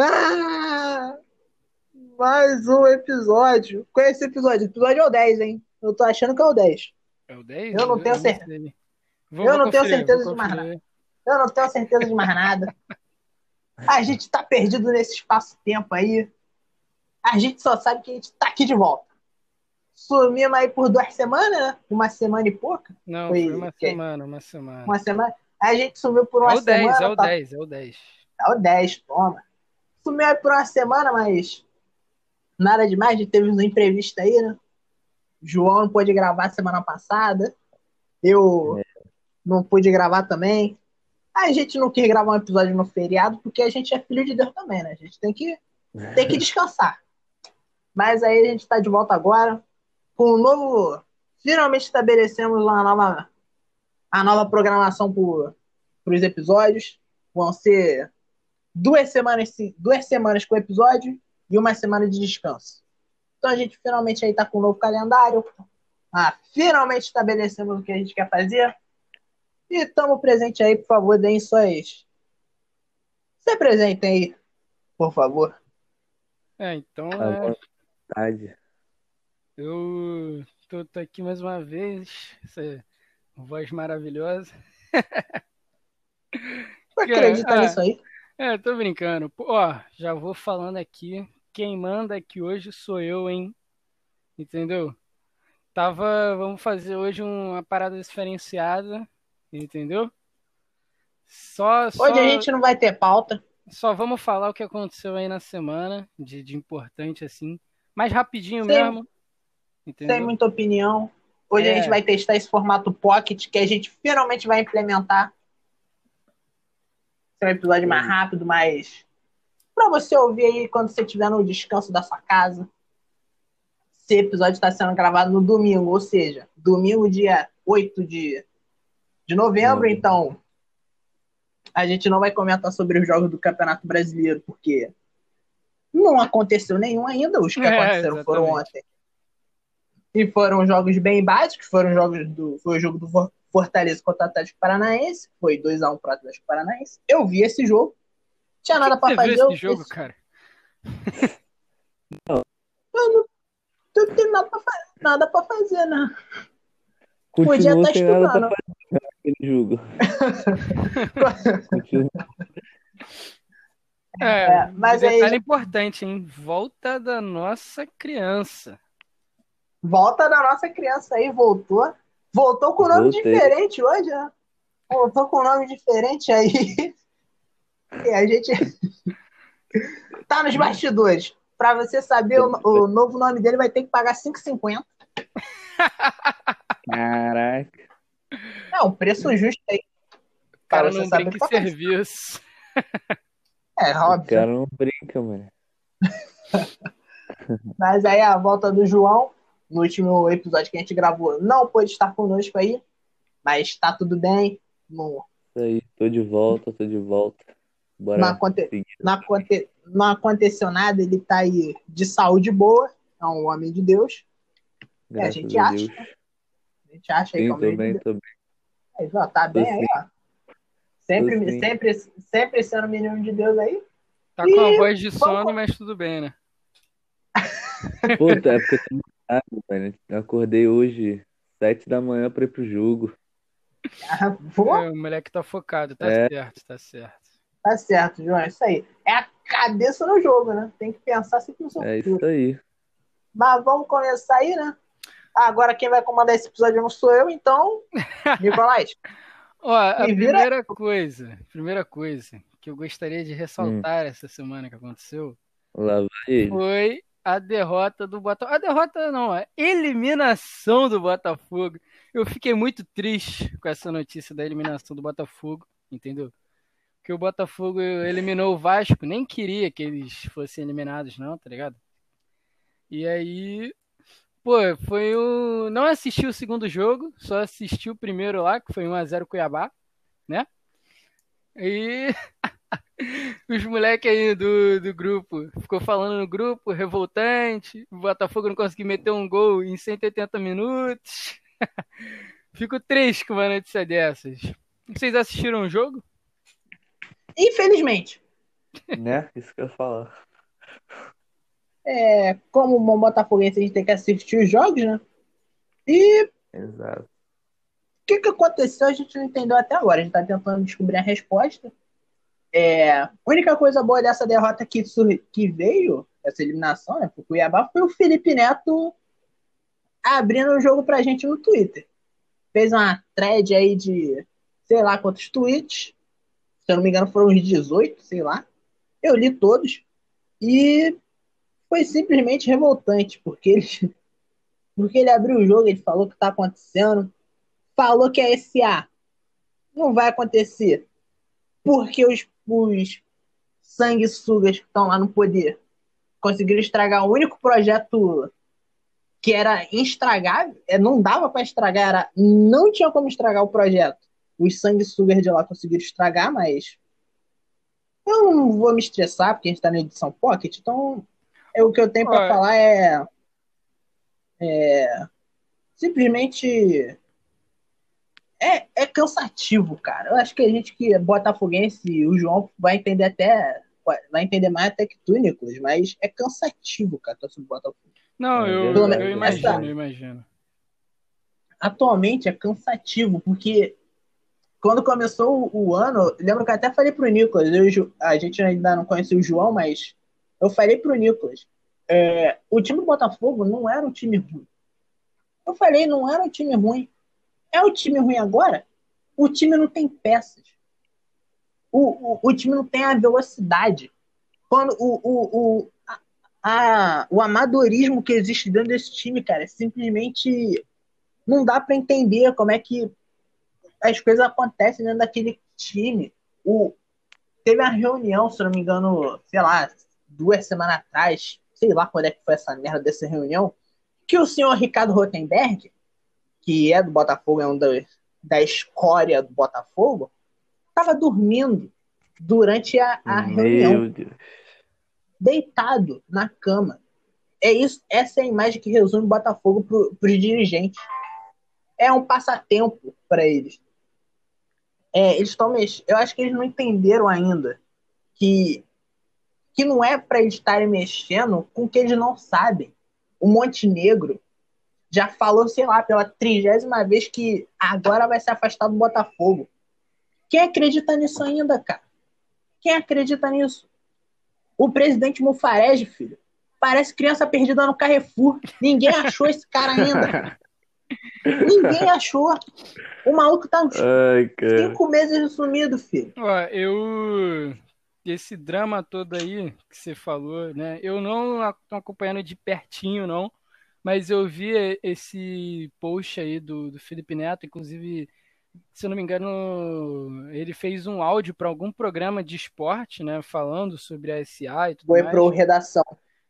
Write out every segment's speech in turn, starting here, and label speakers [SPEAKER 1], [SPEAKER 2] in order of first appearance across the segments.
[SPEAKER 1] Ah! Mais um episódio. Qual é esse episódio? O episódio é o 10, hein? Eu tô achando que é o 10.
[SPEAKER 2] É o 10?
[SPEAKER 1] Eu não tenho
[SPEAKER 2] sei.
[SPEAKER 1] certeza.
[SPEAKER 2] Vou-
[SPEAKER 1] Eu
[SPEAKER 2] vou
[SPEAKER 1] não tenho certeza de mais
[SPEAKER 2] conferir.
[SPEAKER 1] Eu não tenho certeza de mais nada. A gente tá perdido nesse espaço-tempo aí. A gente só sabe que a gente tá aqui de volta. Sumimos aí por duas semanas, né? Uma semana e pouca.
[SPEAKER 2] Não,
[SPEAKER 1] Foi
[SPEAKER 2] foi uma
[SPEAKER 1] quê?
[SPEAKER 2] semana, uma semana.
[SPEAKER 1] Uma semana. A gente sumiu por uma
[SPEAKER 2] É o 10,
[SPEAKER 1] semana.
[SPEAKER 2] é o
[SPEAKER 1] tá-
[SPEAKER 2] 10, é o 10.
[SPEAKER 1] É o 10, toma. Sumiu por uma semana, mas nada demais. A gente teve um imprevisto aí, né? João não pôde gravar semana passada. Eu não pude gravar também. A gente não quis gravar um episódio no feriado porque a gente é filho de Deus também, né? A gente tem que, tem que descansar. Mas aí a gente tá de volta agora com um novo. Finalmente estabelecemos uma nova, a nova programação para os episódios. Vão ser duas semanas, duas semanas com episódio e uma semana de descanso. Então a gente finalmente aí tá com um novo calendário. Ah, finalmente estabelecemos o que a gente quer fazer. E estamos presente aí, por favor, deem suas. Se apresentem aí, por favor.
[SPEAKER 2] É, então é,
[SPEAKER 3] vontade.
[SPEAKER 2] eu tô, tô aqui mais uma vez, essa voz maravilhosa.
[SPEAKER 1] Tu acredita
[SPEAKER 2] ah.
[SPEAKER 1] nisso aí?
[SPEAKER 2] É, tô brincando. Pô, Ó, já vou falando aqui. Quem manda aqui hoje sou eu, hein? Entendeu? Tava, vamos fazer hoje uma parada diferenciada, entendeu? Só, só,
[SPEAKER 1] Hoje a gente não vai ter pauta.
[SPEAKER 2] só vamos falar o que aconteceu aí na semana de, de importante assim, mais rapidinho
[SPEAKER 1] Sim.
[SPEAKER 2] mesmo,
[SPEAKER 1] Sem
[SPEAKER 2] entendeu?
[SPEAKER 1] muita opinião. Hoje a
[SPEAKER 2] É.
[SPEAKER 1] gente vai testar esse formato pocket que a gente finalmente vai implementar. Ser um episódio mais rápido, mais. Pra você ouvir aí quando você estiver no descanso da sua casa. Esse episódio está sendo gravado no domingo, ou seja, domingo, dia 8 de, de novembro. Então, a gente não vai comentar sobre os jogos do Campeonato Brasileiro, porque não aconteceu nenhum ainda. Os que
[SPEAKER 2] É,
[SPEAKER 1] aconteceram foram
[SPEAKER 2] exatamente.
[SPEAKER 1] ontem. E foram jogos bem básicos, foram jogos do. Foi o jogo do Fortaleza contra o Atlético Paranaense. Foi 2x1 para o Atlético Paranaense. Eu vi esse jogo. Tinha nada para
[SPEAKER 2] Você
[SPEAKER 1] fazer.
[SPEAKER 2] viu
[SPEAKER 1] eu
[SPEAKER 2] esse jogo,
[SPEAKER 1] fiz-
[SPEAKER 2] cara?
[SPEAKER 1] Eu não tenho nada pra fazer, nada pra fazer, né? Podia
[SPEAKER 3] Continua
[SPEAKER 1] tá
[SPEAKER 3] sem nada pra
[SPEAKER 1] estudando.
[SPEAKER 3] fazer naquele jogo. Continua.
[SPEAKER 2] É,
[SPEAKER 1] É, mas aí-
[SPEAKER 2] detalhe importante, hein? Volta da nossa criança.
[SPEAKER 1] Volta da nossa criança aí, voltou. Voltou com nome
[SPEAKER 3] Voltei.
[SPEAKER 1] diferente hoje, né? Voltou com nome diferente aí. E a gente tá nos bastidores. Pra você saber o, o novo nome dele, vai ter que pagar 5,50.
[SPEAKER 3] Caraca.
[SPEAKER 1] É um preço justo aí.
[SPEAKER 2] O cara não
[SPEAKER 1] saber
[SPEAKER 2] brinca
[SPEAKER 1] o que
[SPEAKER 2] em
[SPEAKER 1] fazendo.
[SPEAKER 2] serviço.
[SPEAKER 1] É,
[SPEAKER 3] O
[SPEAKER 1] óbvio.
[SPEAKER 3] cara não brinca, mano.
[SPEAKER 1] Mas aí a volta do João, no último episódio que a gente gravou, não pôde estar conosco aí. Mas tá tudo bem. Não,
[SPEAKER 3] Isso aí, tô de volta, tô de volta. Bora
[SPEAKER 1] não, aconte- não aconte- não aconteceu nada, ele tá aí de saúde boa. É um homem de Deus.
[SPEAKER 3] Graças
[SPEAKER 1] gente
[SPEAKER 3] a
[SPEAKER 1] acha.
[SPEAKER 3] Deus.
[SPEAKER 1] A gente acha aí que é
[SPEAKER 3] Sim,
[SPEAKER 1] um
[SPEAKER 3] tô
[SPEAKER 1] de
[SPEAKER 3] bem,
[SPEAKER 1] Deus.
[SPEAKER 3] tô bem.
[SPEAKER 1] Aí, ó, tá bem
[SPEAKER 3] Tô
[SPEAKER 1] aí,
[SPEAKER 3] sim.
[SPEAKER 1] ó. Sempre,
[SPEAKER 3] Tô sim.
[SPEAKER 1] sempre, sempre sendo menino de Deus aí.
[SPEAKER 2] Tá com a voz de sono, mas tudo bem, né?
[SPEAKER 3] Puta, é porque velho. Eu acordei hoje, sete da manhã pra ir pro jogo.
[SPEAKER 1] Ah, Pô,
[SPEAKER 2] É, o moleque tá focado, tá
[SPEAKER 3] É.
[SPEAKER 2] certo, tá certo.
[SPEAKER 1] tá certo, João. É isso aí. É a cabeça no jogo, né? Tem que pensar sempre no seu
[SPEAKER 3] É
[SPEAKER 1] futuro.
[SPEAKER 3] isso aí.
[SPEAKER 1] Mas vamos começar aí, né? Agora quem vai comandar esse episódio não sou eu, então. Nicolás.
[SPEAKER 2] Ó, a
[SPEAKER 1] vira-
[SPEAKER 2] primeira coisa, primeira coisa que eu gostaria de
[SPEAKER 3] Hum.
[SPEAKER 2] ressaltar essa semana que aconteceu
[SPEAKER 3] Lá vai
[SPEAKER 2] foi a derrota do Botafogo. A derrota não, a eliminação do Botafogo. Eu fiquei muito triste com essa notícia da eliminação do Botafogo, entendeu? Que o Botafogo eliminou o Vasco, nem queria que eles fossem eliminados, não, tá ligado? E aí, pô, foi um. Não assisti o segundo jogo, só assisti o primeiro lá, que foi 1x0 Cuiabá, né? E os moleques aí do, do grupo ficou falando no grupo, revoltante, o Botafogo não conseguiu meter um gol em 180 minutos. Fico triste com uma notícia dessas. Vocês assistiram o jogo?
[SPEAKER 1] Infelizmente.
[SPEAKER 3] Né? Isso que eu falar.
[SPEAKER 1] É, como um bom botafoguense, a gente tem que assistir os jogos, né? E
[SPEAKER 3] Exato.
[SPEAKER 1] o que, que aconteceu a gente não entendeu até agora. A gente tá tentando descobrir a resposta. É, a única coisa boa dessa derrota que, que veio, essa eliminação, né, pro Cuiabá, foi o Felipe Neto abrindo o jogo pra gente no Twitter. Fez uma thread aí de sei lá quantos tweets. Se eu não me engano, foram uns 18, sei lá. Eu li todos. E foi simplesmente revoltante, porque ele, porque ele abriu o jogo, ele falou o que tá acontecendo, falou que a SA não vai acontecer, porque os, os sanguessugas que estão lá no poder conseguiram estragar o único projeto que era instragável, é, não dava para estragar, era, não tinha como estragar o projeto. Os sanguessugas de lá conseguiram estragar, mas eu não vou me estressar porque a gente tá na edição Pocket, então é, o que eu tenho para falar é, é simplesmente é, é cansativo, cara. Eu acho que a gente que é botafoguense, o João vai entender até vai entender mais até que tu, Nicolas, mas é cansativo, cara, torcer pro Botafogo.
[SPEAKER 2] Não,
[SPEAKER 3] É
[SPEAKER 2] eu, eu imagino,
[SPEAKER 1] Essa-
[SPEAKER 2] eu imagino.
[SPEAKER 1] atualmente é cansativo, porque quando começou o ano, lembro que eu até falei pro Nicolas, eu a gente ainda não conhecia o João, mas eu falei pro Nicolas, é, o time do Botafogo não era um time ruim. Eu falei, não era um time ruim. É um time ruim agora? O time não tem peças. O, o, o time não tem a velocidade. Quando o, o, o, a- a- o amadorismo que existe dentro desse time, cara, simplesmente não dá para entender como é que as coisas acontecem dentro daquele time. O, teve uma reunião, se não me engano, sei lá, duas semanas atrás, sei lá quando é que foi essa merda dessa reunião, que o senhor Ricardo Rotenberg, que é do Botafogo, é um da, da escória do Botafogo, estava dormindo durante a, a reunião
[SPEAKER 3] Meu Deus.
[SPEAKER 1] deitado na cama. É isso, essa é a imagem que resume o Botafogo para os dirigentes. É um passatempo para eles. É, eles estão mex... Eu acho que eles não entenderam ainda que que não é para eles estarem mexendo com o que eles não sabem. O Montenegro já falou, sei lá, pela trigésima vez que agora vai se afastar do Botafogo. Quem acredita nisso ainda, cara? Quem acredita nisso? O presidente Mufarege, filho, parece criança perdida no Carrefour. Ninguém achou esse cara ainda. Ninguém achou. O maluco tá uns
[SPEAKER 3] Ai, cara.
[SPEAKER 1] cinco meses sumido, filho.
[SPEAKER 2] Ó, eu. Esse drama todo aí que você falou, né? Eu não tô acompanhando de pertinho, não. Mas eu vi esse post aí do, do Felipe Neto, inclusive, se eu não me engano, ele fez um áudio para algum programa de esporte, né? Falando sobre a SA e tudo
[SPEAKER 1] Foi
[SPEAKER 2] mais.
[SPEAKER 1] pro redação.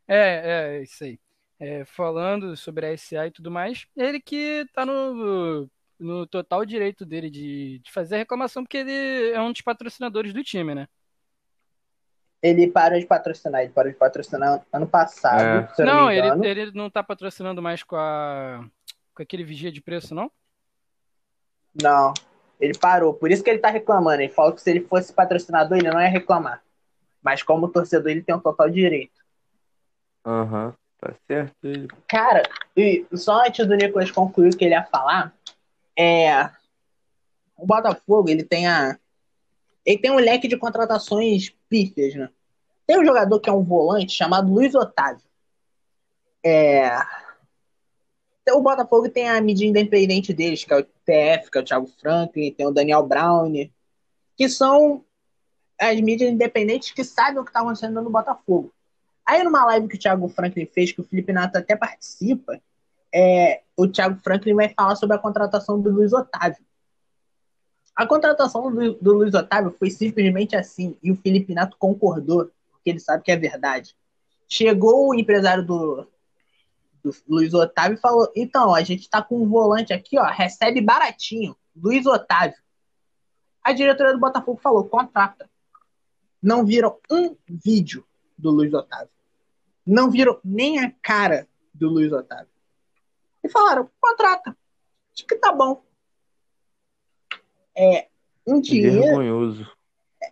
[SPEAKER 2] É, é, isso aí. É, falando sobre a SA e tudo mais, ele que tá no, no total direito dele de, de fazer a reclamação, porque ele é um dos patrocinadores do time, né?
[SPEAKER 1] Ele parou de patrocinar, ele parou de patrocinar ano passado,
[SPEAKER 3] É.
[SPEAKER 1] se eu não,
[SPEAKER 2] Não,
[SPEAKER 1] me
[SPEAKER 2] ele, ele não tá patrocinando mais com a com aquele vigia de preço, não?
[SPEAKER 1] Não, ele parou. Por isso que ele tá reclamando. Ele falou que se ele fosse patrocinador, ele não ia reclamar. Mas como torcedor, ele tem um total direito.
[SPEAKER 3] Aham, tá certo. ele.
[SPEAKER 1] Cara, e só antes do Nicolas concluir o que ele ia falar, é. O Botafogo, ele tem a. Ele tem um leque de contratações pífias, né? Tem um jogador que é um volante chamado Luiz Otávio. É. O Botafogo tem a mídia independente deles, que é o TF, que é o Thiago Franklin, tem o Daniel Brown, que são as mídias independentes que sabem o que está acontecendo no Botafogo. Aí numa live que o Thiago Franklin fez, que o Felipe Neto até participa, é, o Thiago Franklin vai falar sobre a contratação do Luiz Otávio. A contratação do, do Luiz Otávio foi simplesmente assim, e o Felipe Neto concordou, porque ele sabe que é verdade. Chegou o empresário do, do Luiz Otávio e falou: então, a gente tá com um volante aqui, ó, recebe baratinho, Luiz Otávio. A diretoria do Botafogo falou: contrata. Não viram um vídeo do Luiz Otávio. Não viram nem a cara do Luiz Otávio. E falaram: contrata. Acho que tá bom. É um
[SPEAKER 3] Que
[SPEAKER 1] dinheiro.
[SPEAKER 3] vergonhoso.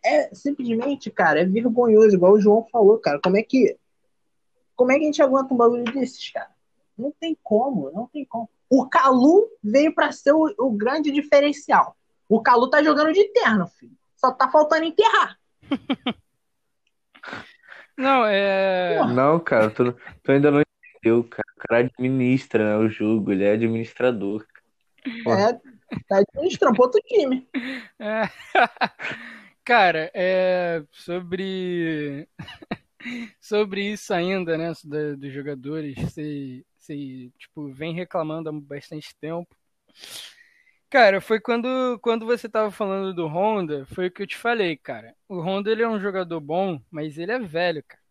[SPEAKER 1] é simplesmente, cara, é vergonhoso, igual o João falou, cara. Como é que. Como é que a gente aguenta um bagulho desses, cara? Não tem como, não tem como. O Calu veio para ser o, o, grande diferencial. O Calu tá jogando de terno, filho. Só tá faltando enterrar.
[SPEAKER 2] Não, é.
[SPEAKER 3] Não, cara, tu, tu ainda não entendeu, cara. O cara administra né, o jogo, ele é administrador.
[SPEAKER 1] É, tá administrando outro time.
[SPEAKER 2] É. Cara, é sobre sobre isso ainda, né, dos jogadores, você, você tipo vem reclamando há bastante tempo. Cara, foi quando, quando você tava falando do Honda, foi o que eu te falei, cara. O Honda ele é um jogador bom, mas ele é velho, cara.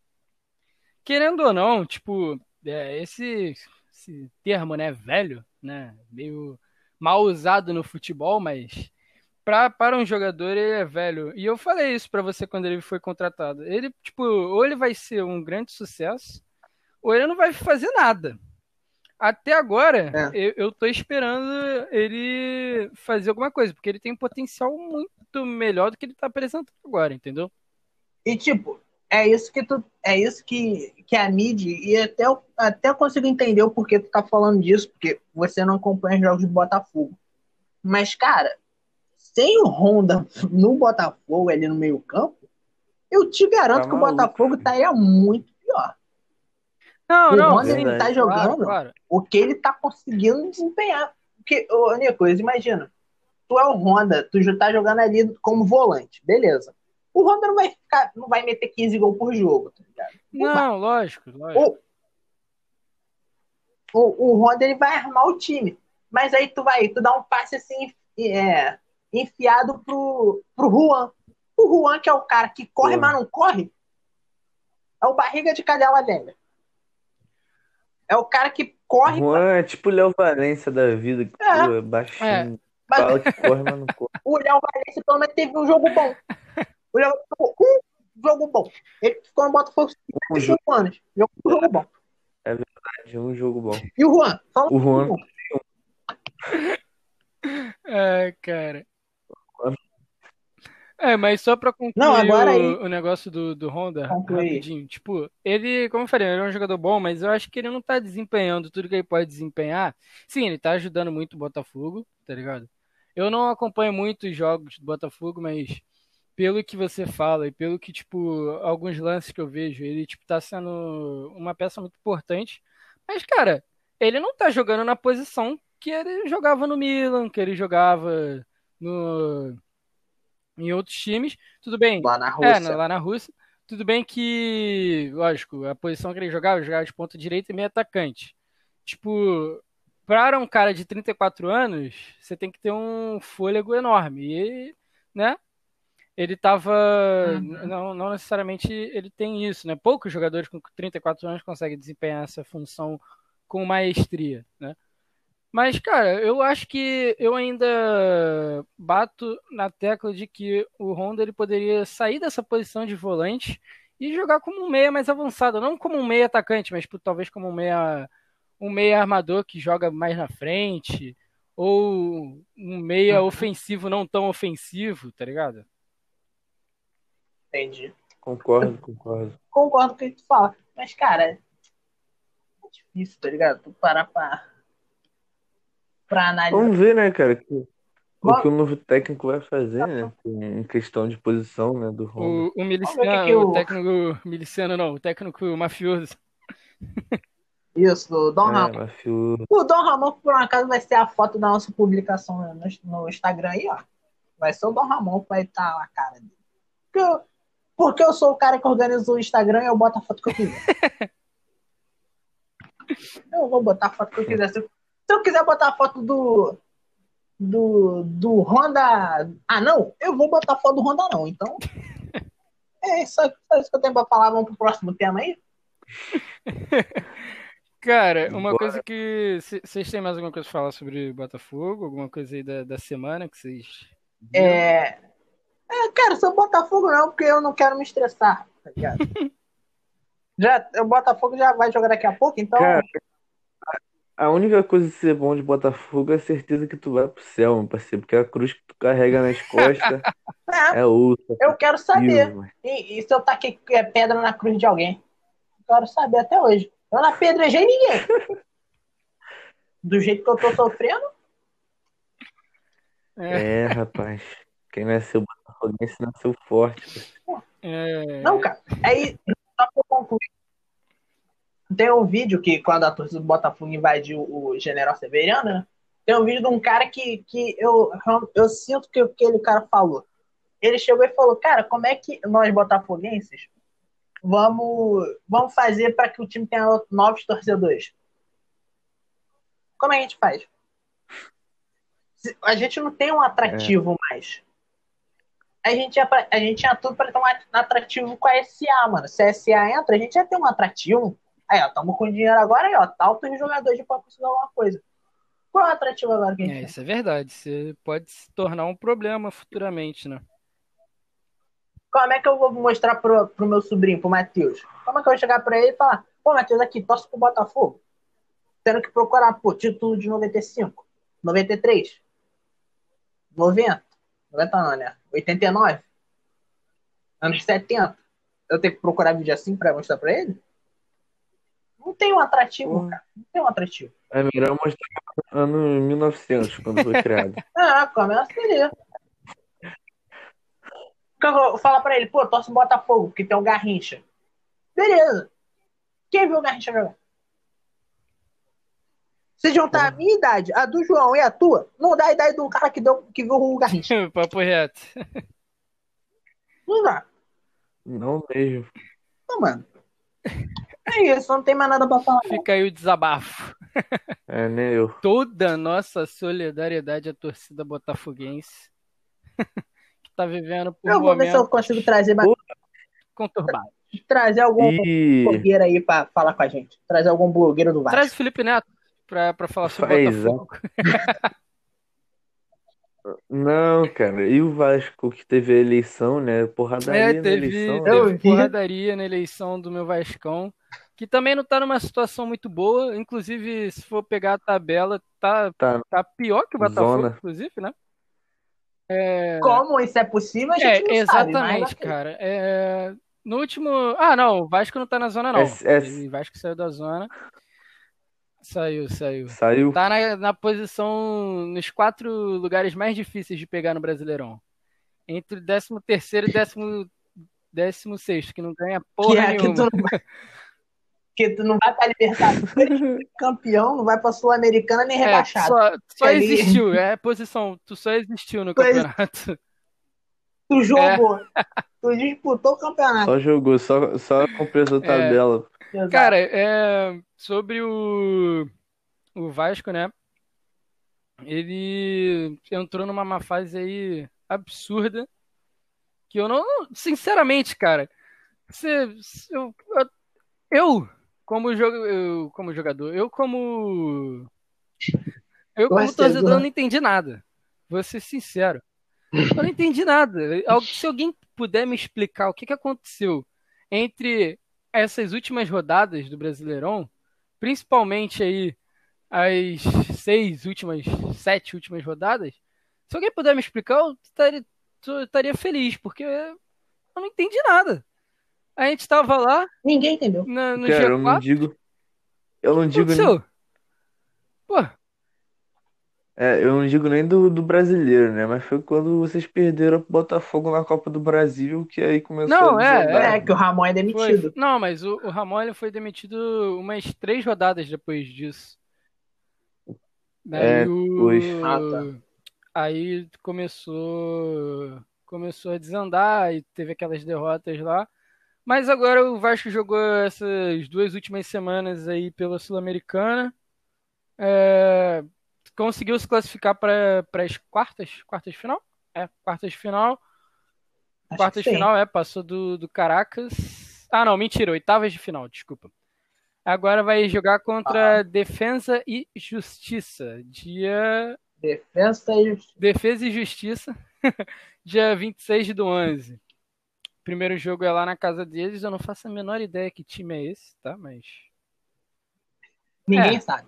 [SPEAKER 2] Querendo ou não, tipo, é, esse, esse termo, né, velho, né, meio mal usado no futebol, mas pra, para um jogador ele é velho. E eu falei isso para você quando ele foi contratado. Ele, tipo, ou ele vai ser um grande sucesso, ou ele não vai fazer nada. Até agora, é. eu, eu tô esperando ele fazer alguma coisa, porque ele tem um potencial muito melhor do que ele tá apresentando agora, entendeu?
[SPEAKER 1] E tipo, é isso que tu. É isso que, que a mídia. E até, eu, até eu consigo entender o porquê tu tá falando disso, porque você não acompanha os jogos do Botafogo. Mas, cara, sem o Honda no Botafogo ali no meio-campo, eu te garanto tá que o Botafogo estaria muito pior.
[SPEAKER 2] Não, o não,
[SPEAKER 1] Honda sim, ele tá jogando claro, claro. o que ele tá conseguindo desempenhar. Porque, ô, Nicolas, imagina, tu é o Honda, tu já tá jogando ali como volante, beleza. O Honda não vai ficar, não vai meter 15 gols por jogo, tá ligado?
[SPEAKER 2] Não, não lógico, lógico.
[SPEAKER 1] O, o, o Honda ele vai armar o time. Mas aí tu vai, tu dá um passe assim, é, enfiado pro, pro Juan. O Juan, que é o cara que corre, mas não corre, é o barriga de cadela velha. É o cara que corre.
[SPEAKER 3] Juan é tipo o Léo Valência da vida, que é. baixinho. É. Mas... Fala que corre, mas não corre.
[SPEAKER 1] O Léo Valência pelo menos teve um jogo bom. O Léo um jogo bom. Ele ficou no Botafogo
[SPEAKER 3] um
[SPEAKER 1] jogo... anos. Jogou um jogo bom.
[SPEAKER 3] É verdade, um jogo bom.
[SPEAKER 1] E o Juan?
[SPEAKER 3] Fala o Juan.
[SPEAKER 2] É, cara. É, mas só pra concluir
[SPEAKER 1] Não, agora
[SPEAKER 2] o,
[SPEAKER 1] aí...
[SPEAKER 2] o negócio do, do Honda, rapidinho. Tipo, ele, como eu falei, ele é um jogador bom, mas eu acho que ele não tá desempenhando tudo que ele pode desempenhar. Sim, ele tá ajudando muito o Botafogo, tá ligado? Eu não acompanho muitos jogos do Botafogo, mas pelo que você fala e pelo que, tipo, alguns lances que eu vejo, ele, tipo, tá sendo uma peça muito importante. Mas, cara, ele não tá jogando na posição que ele jogava no Milan, que ele jogava no em outros times. Tudo bem.
[SPEAKER 1] Lá na Rússia.
[SPEAKER 2] É, lá na Rússia. Tudo bem que, lógico, a posição que ele jogava, ele jogava de ponta direita e meio atacante. Tipo, para um cara de 34 anos, você tem que ter um fôlego enorme. E, né? Ele tava. Uhum. Não, não necessariamente ele tem isso, né? Poucos jogadores com 34 anos conseguem desempenhar essa função com maestria, né? Mas, cara, eu acho que eu ainda bato na tecla de que o Honda ele poderia sair dessa posição de volante e jogar como um meia mais avançado, não como um meia atacante, mas tipo, talvez como um meia um meia armador que joga mais na frente ou um meia uhum. ofensivo não tão ofensivo, tá ligado?
[SPEAKER 1] Entendi.
[SPEAKER 3] Concordo, concordo.
[SPEAKER 1] Concordo com o que tu fala. Mas, cara, é difícil, tá ligado? Tu parar pra para analisar.
[SPEAKER 3] Vamos ver, né, cara, que, o que o novo técnico vai fazer, né, em questão de posição, né, do.
[SPEAKER 2] O, o miliciano, que o... o técnico miliciano não, o técnico mafioso.
[SPEAKER 1] Isso, o Dom é, Ramon. Mafioso. O Dom Ramon, por um acaso, vai ser a foto da nossa publicação no, no Instagram aí, ó. Vai ser o Dom Ramon que vai estar tá a cara dele. Porque eu, porque eu sou o cara que organiza o Instagram e eu boto a foto que eu quiser. eu vou botar a foto que eu quiser. Se eu quiser botar a foto do. Do, do Honda. Ah, não, eu vou botar a foto do Honda, não. Então. É isso, é isso que eu tenho pra falar. Vamos pro próximo tema aí?
[SPEAKER 2] Cara, uma Bora. coisa que. Vocês têm mais alguma coisa pra falar sobre Botafogo? Alguma coisa aí da, da semana que vocês.
[SPEAKER 1] É. É, cara, sou Botafogo não, porque eu não quero me estressar, tá ligado? já, o Botafogo já vai jogar daqui a pouco, então. Cara,
[SPEAKER 3] A única coisa de ser bom de Botafogo é a certeza que tu vai pro céu, meu parceiro, porque a cruz que tu carrega nas costas
[SPEAKER 1] É,
[SPEAKER 3] é outra.
[SPEAKER 1] eu quero saber. E, e se eu taquei é, pedra na cruz de alguém? Eu quero saber até hoje. Eu não apedrejei ninguém. Do jeito que eu tô sofrendo,
[SPEAKER 3] É, rapaz. Quem nasceu botafoguense nasceu forte. parceiro.
[SPEAKER 2] É,
[SPEAKER 1] Não, cara. Aí, só pra concluir. Tem um vídeo que, quando a torcida do Botafogo invadiu o General Severiano, né? tem um vídeo de um cara que, que eu, eu sinto que aquele cara falou. Ele chegou e falou, cara, como é que nós, botafoguenses, vamos, vamos fazer para que o time tenha novos torcedores? Como é que a gente faz? A gente não tem um atrativo mais a gente, ia pra- a gente tinha tudo para ter um atrativo com a SA, mano. Se a SA entra, a gente ia ter um atrativo. Aí, ó, tamo com dinheiro agora aí, ó. Tá alto jogadores pra conseguir alguma coisa. Qual é o atrativo agora que a gente
[SPEAKER 2] é,
[SPEAKER 1] tem?
[SPEAKER 2] isso é verdade. Você pode se tornar um problema futuramente, né?
[SPEAKER 1] Como é que eu vou mostrar pro, pro meu sobrinho, pro Matheus? Como é que eu vou chegar pra ele e falar, pô, Matheus, aqui, torce pro Botafogo? Tendo que procurar, pô, título de 95, 93, 90, 90 não, né? 89, anos 70. Eu tenho que procurar vídeo assim pra mostrar pra ele? Não tem um atrativo,
[SPEAKER 3] Pô.
[SPEAKER 1] cara. Não tem um atrativo.
[SPEAKER 3] É melhor mostrar ano 1900, quando foi criado.
[SPEAKER 1] Ah, começa ali. Fala pra ele, pô, torce Botafogo, porque tem o Garrincha. Beleza. Quem viu o Garrincha jogar? Se juntar a minha idade, a do João e a tua, não dá a idade do cara que, deu, que viu o Garrincha.
[SPEAKER 2] Papo reto.
[SPEAKER 1] Não dá.
[SPEAKER 3] Não mesmo.
[SPEAKER 1] Não, mano. É isso, não tem mais nada pra falar.
[SPEAKER 2] Fica aí o desabafo.
[SPEAKER 3] É, nem eu.
[SPEAKER 2] Toda a nossa solidariedade à torcida botafoguense. que tá vivendo por
[SPEAKER 1] Eu vou ver se eu consigo trazer, mais-
[SPEAKER 2] conturbados.
[SPEAKER 1] trazer algum
[SPEAKER 3] E
[SPEAKER 1] blogueiro aí pra falar com a gente. Trazer algum blogueiro do Vasco.
[SPEAKER 2] Traz o Felipe Neto pra, pra falar sobre o
[SPEAKER 3] Faz,
[SPEAKER 2] Botafogo.
[SPEAKER 3] não, cara. E o Vasco que teve a eleição, né? Porradaria
[SPEAKER 2] É,
[SPEAKER 3] na
[SPEAKER 2] teve,
[SPEAKER 3] eleição.
[SPEAKER 2] teve
[SPEAKER 1] vi.
[SPEAKER 2] porradaria na eleição do meu Vascão, que também não tá numa situação muito boa. Inclusive, se for pegar a tabela, tá,
[SPEAKER 3] Tá.
[SPEAKER 2] tá pior que o Botafogo,
[SPEAKER 3] Zona.
[SPEAKER 2] inclusive, né?
[SPEAKER 1] Como isso é possível, a gente
[SPEAKER 2] É,
[SPEAKER 1] não sabe.
[SPEAKER 2] exatamente,
[SPEAKER 1] mas-
[SPEAKER 2] cara. É, No último. Ah, não, o Vasco não tá na zona, não.
[SPEAKER 3] É- é-
[SPEAKER 2] O Vasco saiu da zona. Saiu, saiu.
[SPEAKER 3] Saiu.
[SPEAKER 2] Tá na, na posição. nos quatro lugares mais difíceis de pegar no Brasileirão. Entre o 13 terceiro e décimo, décimo sexto, que não ganha
[SPEAKER 1] Que
[SPEAKER 2] porra
[SPEAKER 1] é que
[SPEAKER 2] nenhuma.
[SPEAKER 1] tu não vai, que tu não vai pra Libertadores, campeão, não vai pra Sul-Americana nem
[SPEAKER 2] É,
[SPEAKER 1] rebaixado.
[SPEAKER 2] só, só
[SPEAKER 1] Ali-
[SPEAKER 2] existiu, é a posição. Tu só existiu no
[SPEAKER 1] ex-
[SPEAKER 2] campeonato.
[SPEAKER 1] Tu jogou,
[SPEAKER 2] É.
[SPEAKER 1] tu disputou o campeonato.
[SPEAKER 3] Só jogou, só, só completou a tabela.
[SPEAKER 1] Exato.
[SPEAKER 2] Cara, é, sobre o, o Vasco, né? Ele entrou numa má fase aí absurda. Que eu não. Sinceramente, cara. Você, eu, eu, como, jogo, eu, como jogador, eu como. Eu, como
[SPEAKER 1] Torcedor.
[SPEAKER 2] não entendi nada. Vou ser sincero. Eu não entendi nada. Se alguém puder me explicar o que, que aconteceu entre essas últimas rodadas do Brasileirão, principalmente aí as seis últimas, sete últimas rodadas, se alguém puder me explicar, eu estaria, eu estaria feliz, porque eu não entendi nada. A gente tava lá
[SPEAKER 1] Ninguém entendeu.
[SPEAKER 2] na- no
[SPEAKER 3] Cara, eu não
[SPEAKER 2] G4,
[SPEAKER 3] digo. Eu não
[SPEAKER 2] o que
[SPEAKER 3] digo
[SPEAKER 2] aconteceu? Pô,
[SPEAKER 3] é, eu não digo nem do, do brasileiro, né? Mas foi quando vocês perderam pro Botafogo na Copa do Brasil que aí começou
[SPEAKER 2] Não,
[SPEAKER 3] a
[SPEAKER 2] é,
[SPEAKER 3] desandar.
[SPEAKER 1] É, que o Ramon é
[SPEAKER 2] foi.
[SPEAKER 1] demitido.
[SPEAKER 2] Não, mas o, o Ramon ele foi demitido umas três rodadas depois disso. Daí
[SPEAKER 3] É,
[SPEAKER 2] o...
[SPEAKER 3] pois.
[SPEAKER 1] Ah, tá.
[SPEAKER 2] Aí começou começou a desandar e teve aquelas derrotas lá. Mas agora o Vasco jogou essas duas últimas semanas aí pela Sul-Americana. É, conseguiu se classificar para as quartas, quartas de final? É, quartas de final.
[SPEAKER 1] Acho
[SPEAKER 2] Quartas de final, é, passou do, do Caracas. Ah, não, mentira, oitavas de final, desculpa. Agora vai jogar contra Defensa e Justiça, dia
[SPEAKER 1] Defesa e
[SPEAKER 2] Defesa e Justiça, dia 26 do 11. Primeiro jogo é lá na casa deles, eu não faço a menor ideia que time é esse, tá? Mas
[SPEAKER 1] ninguém
[SPEAKER 2] É.
[SPEAKER 1] sabe.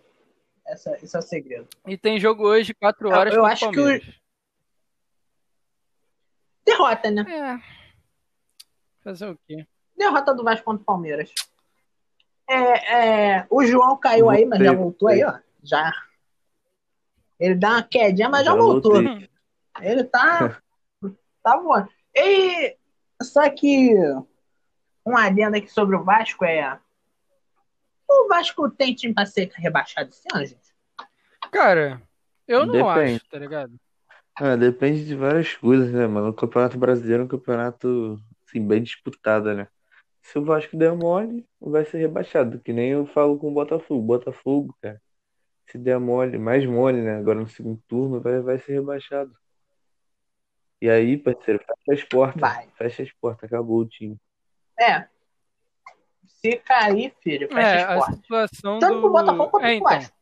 [SPEAKER 1] Essa, esse é o segredo.
[SPEAKER 2] E tem jogo hoje, 4 horas,
[SPEAKER 1] eu
[SPEAKER 2] o
[SPEAKER 1] acho que o-
[SPEAKER 2] Palmeiras.
[SPEAKER 1] Derrota, né?
[SPEAKER 2] É. Fazer o quê?
[SPEAKER 1] Derrota do Vasco contra o Palmeiras. É, é, o João caiu aí, mas já voltou aí, ó. Já. Ele dá uma quedinha, mas já, voltou.
[SPEAKER 3] voltei.
[SPEAKER 1] Ele tá. tá voando. E só que um adendo aqui sobre o Vasco é. O Vasco tem time pra ser rebaixado esse ano, gente?
[SPEAKER 2] Cara, eu não
[SPEAKER 3] Depende.
[SPEAKER 2] acho, tá ligado?
[SPEAKER 3] Ah, depende de várias coisas, né, mano? O Campeonato Brasileiro é um campeonato, assim, bem disputado, né? Se o Vasco der mole, vai ser rebaixado, que nem eu falo com o Botafogo. Botafogo, cara, se der mole, mais mole, né? Agora no segundo turno, vai, vai ser rebaixado. E aí, parceiro, fecha as portas.
[SPEAKER 1] Vai.
[SPEAKER 3] Fecha as portas, acabou o time.
[SPEAKER 1] É. Se cair, filho, fecha
[SPEAKER 2] É, a situação
[SPEAKER 1] Tanto pro
[SPEAKER 2] do...
[SPEAKER 1] Botafogo quanto
[SPEAKER 2] É,
[SPEAKER 1] pro
[SPEAKER 2] então,
[SPEAKER 1] Vasco.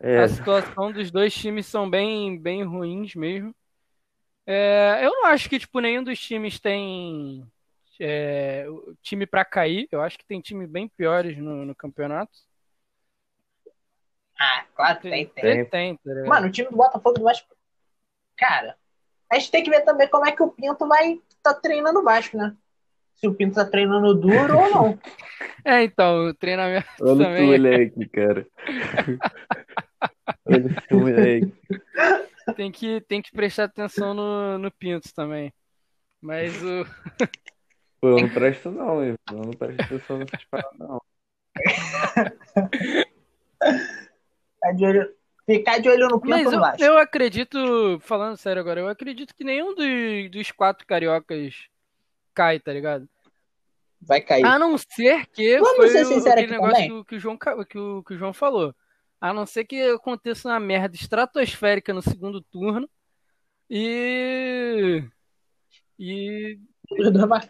[SPEAKER 3] É,
[SPEAKER 2] a situação dos dois times são bem, bem ruins mesmo. É, eu não acho que, tipo, nenhum dos times tem é, time pra cair. Eu acho que tem time bem piores no, no campeonato.
[SPEAKER 1] Ah, claro que tem, tem.
[SPEAKER 2] Tem, tem, tá?
[SPEAKER 1] Mano, o time do Botafogo do Vasco. Cara, a gente tem que ver também como é que o Pinto vai tá treinando o Vasco, né? Se o Pinto tá treinando duro ou não.
[SPEAKER 2] É, então, o treinamento
[SPEAKER 3] olha
[SPEAKER 2] também
[SPEAKER 3] moleque, cara. Olha esse moleque.
[SPEAKER 2] tem que, tem que prestar atenção no, no Pinto também. Mas o.
[SPEAKER 3] Pô, eu não presto não, eu eu não presto atenção nessas paradas, não.
[SPEAKER 1] Ficar de olho, ficar de olho no Pinto
[SPEAKER 2] Mas eu, eu acredito, falando sério agora, eu acredito que nenhum dos, dos quatro cariocas cai, tá ligado?
[SPEAKER 1] Vai cair.
[SPEAKER 2] A não ser que
[SPEAKER 1] Vamos
[SPEAKER 2] foi
[SPEAKER 1] ser
[SPEAKER 2] o,
[SPEAKER 1] sinceros
[SPEAKER 2] aquele negócio que, o- que o João, que, o, que o João falou. A não ser que aconteça uma merda estratosférica no segundo turno e. E,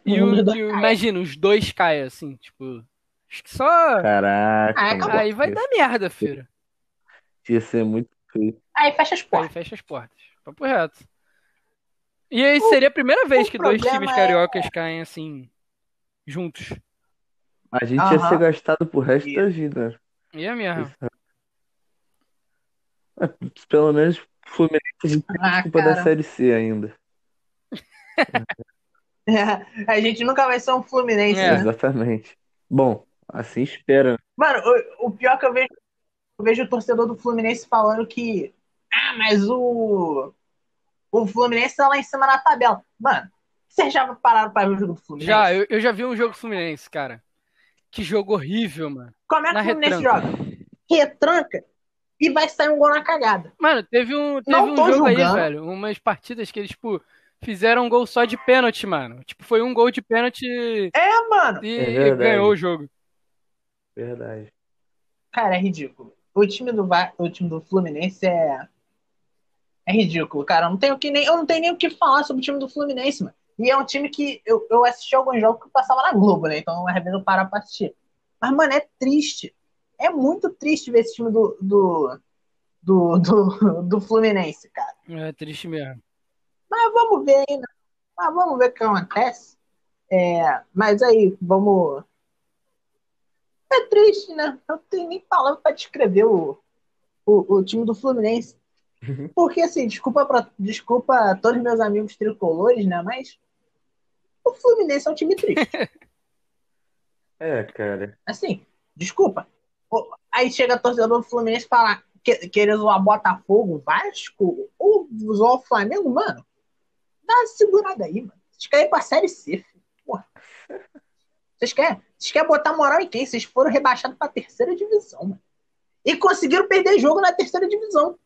[SPEAKER 2] e o, imagina, os dois caem assim, tipo. Acho que só.
[SPEAKER 3] Caraca,
[SPEAKER 1] Ah.
[SPEAKER 2] Aí vai dar merda, filho.
[SPEAKER 3] ia ser muito feio.
[SPEAKER 1] Aí fecha as
[SPEAKER 2] Aí
[SPEAKER 1] portas.
[SPEAKER 2] fecha as portas. Papo reto. E aí seria a primeira vez
[SPEAKER 1] o
[SPEAKER 2] que dois times
[SPEAKER 1] é-
[SPEAKER 2] cariocas caem assim, juntos.
[SPEAKER 3] A gente
[SPEAKER 1] Aham.
[SPEAKER 3] ia ser gastado pro resto
[SPEAKER 1] Ia.
[SPEAKER 3] da vida.
[SPEAKER 2] E é mesmo.
[SPEAKER 3] Pelo menos o Fluminense
[SPEAKER 1] Ah,
[SPEAKER 3] culpa da
[SPEAKER 1] cara.
[SPEAKER 3] Série C ainda.
[SPEAKER 1] a gente nunca vai ser um Fluminense,
[SPEAKER 2] É.
[SPEAKER 1] né?
[SPEAKER 3] Exatamente. Bom, assim espera.
[SPEAKER 1] Mano, o, o pior que eu vejo, eu vejo o torcedor do Fluminense falando que. Ah, mas o. O Fluminense tá lá em cima na tabela. Mano, vocês já pararam pra ver o jogo do Fluminense?
[SPEAKER 2] Já, eu, eu já vi um jogo Fluminense, cara. Que jogo horrível, mano.
[SPEAKER 1] Como é que
[SPEAKER 2] Na
[SPEAKER 1] o Fluminense
[SPEAKER 2] retranca.
[SPEAKER 1] joga? Retranca e vai sair um gol na cagada.
[SPEAKER 2] Mano, teve um, teve
[SPEAKER 1] Não
[SPEAKER 2] um jogo aí,
[SPEAKER 1] julgando.
[SPEAKER 2] velho. Umas partidas que eles, tipo, fizeram um gol só de pênalti, mano. Tipo, foi um gol de pênalti
[SPEAKER 1] É, mano.
[SPEAKER 2] e
[SPEAKER 3] É
[SPEAKER 2] ganhou o jogo.
[SPEAKER 3] Verdade.
[SPEAKER 1] Cara, é ridículo. O time do, o time do Fluminense é. É ridículo, cara. Eu não tenho, que nem, eu não tenho nem o que falar sobre o time do Fluminense, mano. E é um time que eu, eu assisti alguns jogos que passava na Globo, né? Então às vezes eu paro pra assistir. Mas, mano, é triste. É muito triste ver esse time do, do, do, do, do Fluminense, cara.
[SPEAKER 2] É triste mesmo.
[SPEAKER 1] Mas vamos ver ainda. Mas vamos ver o que acontece. É, mas aí, vamos. É triste, né? Eu não tenho nem palavra pra descrever o, o, o time do Fluminense. Porque, assim, desculpa, pra, desculpa a todos meus amigos tricolores, né? Mas o Fluminense é um time triste.
[SPEAKER 3] É, cara.
[SPEAKER 1] Assim, desculpa. Aí chega torcedor do Fluminense e fala que, querer zoar Botafogo, Vasco, ou zoar o Flamengo, mano. Dá uma segurada aí, mano. Vocês querem ir pra Série C. Porra. Vocês querem, vocês querem botar moral em quem? Vocês foram rebaixados pra terceira divisão, mano. E conseguiram perder jogo na terceira divisão.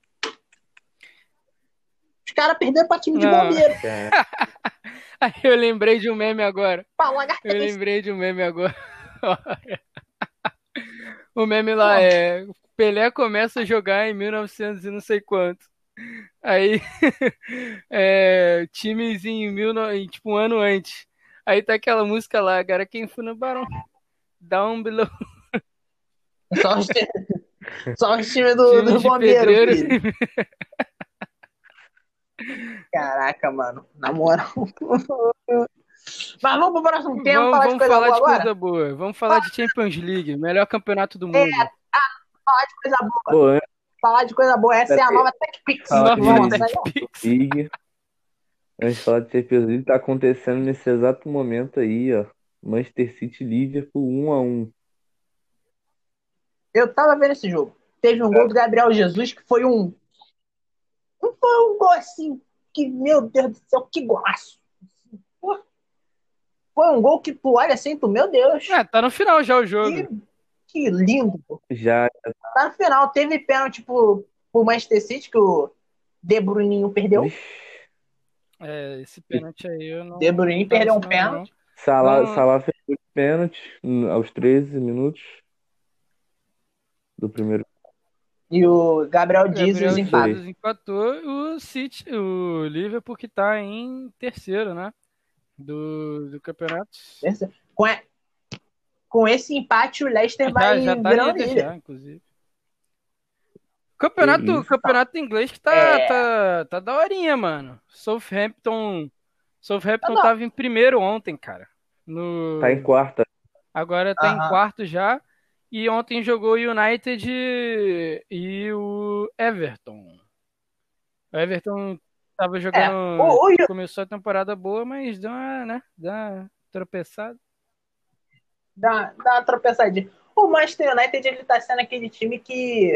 [SPEAKER 1] Caras perderam pra time de
[SPEAKER 2] Não.
[SPEAKER 1] bombeiro.
[SPEAKER 3] Cara,
[SPEAKER 2] Aí eu lembrei de um meme agora.
[SPEAKER 1] Pra
[SPEAKER 2] Eu lembrei de um meme agora. o meme lá é Pelé começa a jogar em 1900 e não sei quanto. Aí é, times em, mil, tipo um ano antes. Aí tá aquela música lá, cara, quem foi no Barão? Down below.
[SPEAKER 1] Só os, só os times do,
[SPEAKER 2] Time
[SPEAKER 1] do bombeiro. Caraca, mano. Na moral. Mas vamos pro próximo tema,
[SPEAKER 2] Vamos,
[SPEAKER 1] falar de coisa
[SPEAKER 2] falar
[SPEAKER 1] boa
[SPEAKER 2] de
[SPEAKER 1] agora?
[SPEAKER 2] coisa boa. Vamos falar de Champions League, melhor campeonato do mundo.
[SPEAKER 1] Falar de coisa boa.
[SPEAKER 3] pô, an-
[SPEAKER 1] falar de coisa boa. Essa é a nova TechPix.
[SPEAKER 3] Fala
[SPEAKER 1] que
[SPEAKER 3] de
[SPEAKER 1] vamos
[SPEAKER 3] Tech
[SPEAKER 1] lançar aí.
[SPEAKER 2] Pix.
[SPEAKER 3] League. Antes de falar de Champions League, tá acontecendo nesse exato momento aí, ó. Manchester City Liverpool 1 a 1
[SPEAKER 1] Eu tava vendo esse jogo. Teve um gol do Gabriel Jesus que foi um. Não foi um gol assim. Que, meu Deus do céu, que golaço. Foi um gol que tu olha assim, tu, meu Deus.
[SPEAKER 2] É, tá no final já o jogo.
[SPEAKER 1] Que, que lindo. pô.
[SPEAKER 3] Já
[SPEAKER 1] Tá no final. Teve pênalti pro, pro Manchester City que o De Bruninho perdeu.
[SPEAKER 3] Ixi,
[SPEAKER 2] É, esse pênalti aí eu não.
[SPEAKER 1] De Bruyne perdeu um pênalti.
[SPEAKER 3] Salah,
[SPEAKER 2] Não.
[SPEAKER 3] Salah fez dois pênaltis hum, aos 13 minutos do primeiro.
[SPEAKER 1] E o Gabriel Jesus empata.
[SPEAKER 2] Jesus empatou o City, o Liverpool que tá em terceiro, né? Do, do campeonato.
[SPEAKER 1] Com, e- com esse empate, o Leicester
[SPEAKER 2] Já,
[SPEAKER 1] vai
[SPEAKER 2] já tá
[SPEAKER 1] virando
[SPEAKER 2] líder, já, inclusive. Campeonato,
[SPEAKER 3] isso,
[SPEAKER 2] campeonato inglês que tá,
[SPEAKER 1] É.
[SPEAKER 2] tá, tá daorinha, mano. Southampton, Southampton
[SPEAKER 1] Tá da-
[SPEAKER 2] tava em primeiro ontem, cara. No,
[SPEAKER 3] Tá em quarta.
[SPEAKER 2] Agora tá em quarto já. E ontem jogou o United e o Everton. O Everton tava jogando.
[SPEAKER 1] O- o-
[SPEAKER 2] Começou a temporada boa, mas deu uma, né? Deu uma tropeçada.
[SPEAKER 1] Dá, dá uma tropeçadinha. O Manchester United, ele tá sendo aquele time que.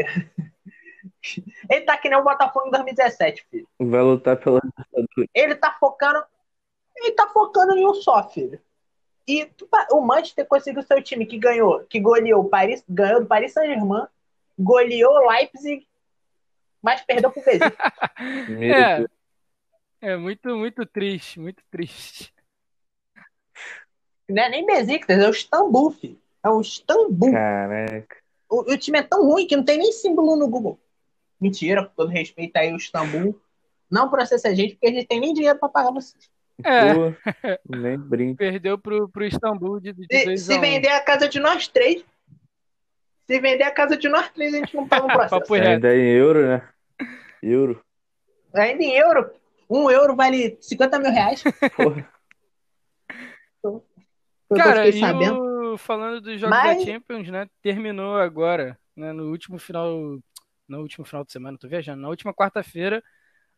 [SPEAKER 1] ele tá que nem o Botafogo em 2017, filho.
[SPEAKER 3] Vai lutar pela.
[SPEAKER 1] Ele tá focando. Ele tá focando em um só, filho. E o Manchester conseguiu seu time que ganhou, que goleou o Paris, ganhou do Paris Saint-Germain, goleou o Leipzig, mas perdeu pro Besiktas.
[SPEAKER 3] Mereceu.
[SPEAKER 2] É muito, muito triste, muito triste.
[SPEAKER 1] Não é nem Besiktas, é o Istambul, filho. É o Istambul.
[SPEAKER 3] Caraca.
[SPEAKER 1] O, o time é tão ruim que não tem nem símbolo no Google. Mentira, com todo respeito aí, o Istambul. Não processa a gente, porque a gente tem nem dinheiro pra pagar vocês.
[SPEAKER 2] É.
[SPEAKER 3] Pô, nem brinca.
[SPEAKER 2] Perdeu pro, pro Istambul de, de
[SPEAKER 1] Se,
[SPEAKER 2] 2
[SPEAKER 1] se
[SPEAKER 2] a 1.
[SPEAKER 1] vender a casa de nós três, se vender a casa de nós três, a gente não paga um processo.
[SPEAKER 3] Ainda é em euro, né? Euro.
[SPEAKER 1] Ainda em euro, um euro vale 50 mil reais.
[SPEAKER 3] Porra.
[SPEAKER 1] Eu
[SPEAKER 2] Cara, e
[SPEAKER 1] sabendo.
[SPEAKER 2] o, falando dos jogos
[SPEAKER 1] Mas-
[SPEAKER 2] da Champions, né? Terminou agora, né? No último final, no último final de semana, tô viajando, na última quarta-feira,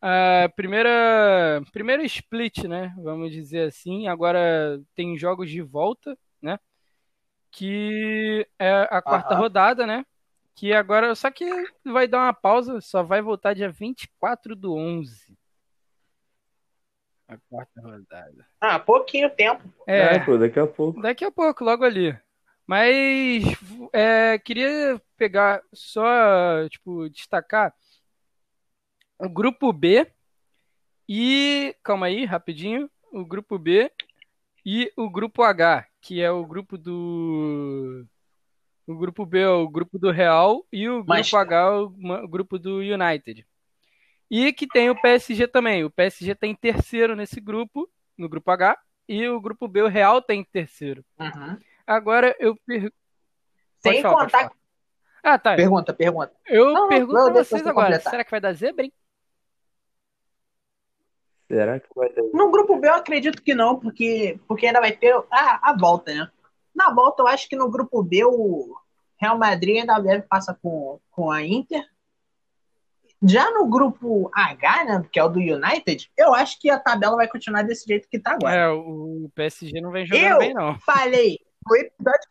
[SPEAKER 2] a primeira, primeira split, né? Vamos dizer assim. Agora tem jogos de volta, né? Que é a quarta
[SPEAKER 1] Aham.
[SPEAKER 2] rodada, né? Que agora, só que vai dar uma pausa, só vai voltar dia 24 do 11. A quarta rodada.
[SPEAKER 1] Ah, pouquinho tempo.
[SPEAKER 2] É,
[SPEAKER 3] É, pô, daqui a pouco.
[SPEAKER 2] Daqui a pouco, logo ali. Mas é, queria pegar só, tipo, destacar o grupo B e. Calma aí, rapidinho. O grupo B e o grupo H, que é o grupo do. O grupo B é o grupo do Real e o grupo
[SPEAKER 1] Mas-
[SPEAKER 2] H é o grupo do United. E que tem o PSG também. O PSG tem terceiro nesse grupo, no grupo H, e o grupo B, o Real, tem em terceiro.
[SPEAKER 1] Uhum.
[SPEAKER 2] Agora eu pergunto.
[SPEAKER 1] Sem
[SPEAKER 2] falar,
[SPEAKER 1] contar.
[SPEAKER 2] Ah, tá.
[SPEAKER 1] Pergunta, pergunta.
[SPEAKER 2] Eu
[SPEAKER 1] Não,
[SPEAKER 2] pergunto
[SPEAKER 1] não,
[SPEAKER 2] pra vocês
[SPEAKER 1] você
[SPEAKER 2] agora.
[SPEAKER 1] completar.
[SPEAKER 2] Será que vai dar zebra, hein?
[SPEAKER 3] Será que vai dar?
[SPEAKER 1] No grupo B eu acredito que não, porque, porque ainda vai ter a, a volta, né? Na volta eu acho que no grupo B o Real Madrid ainda deve passar com, com a Inter. Já no grupo H, né, que é o do United, eu acho que a tabela vai continuar desse jeito que tá agora.
[SPEAKER 2] É, o PSG não vem jogando
[SPEAKER 1] Eu
[SPEAKER 2] bem, não.
[SPEAKER 1] falei no episódio,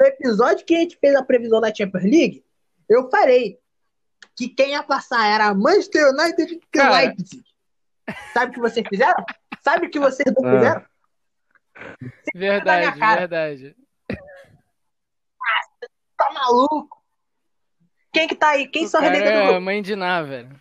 [SPEAKER 1] no episódio que a gente fez a previsão da Champions League, eu falei que quem ia passar era Manchester United e. Leipzig. Sabe o que vocês fizeram? Sabe o que vocês não
[SPEAKER 3] Ah.
[SPEAKER 1] fizeram?
[SPEAKER 2] Verdade,
[SPEAKER 1] minha cara.
[SPEAKER 2] verdade.
[SPEAKER 1] Tá maluco? Quem que tá aí? Quem
[SPEAKER 2] O
[SPEAKER 1] são
[SPEAKER 2] cara
[SPEAKER 1] renegando do
[SPEAKER 2] é
[SPEAKER 1] grupo?
[SPEAKER 2] mãe de Ná, velho.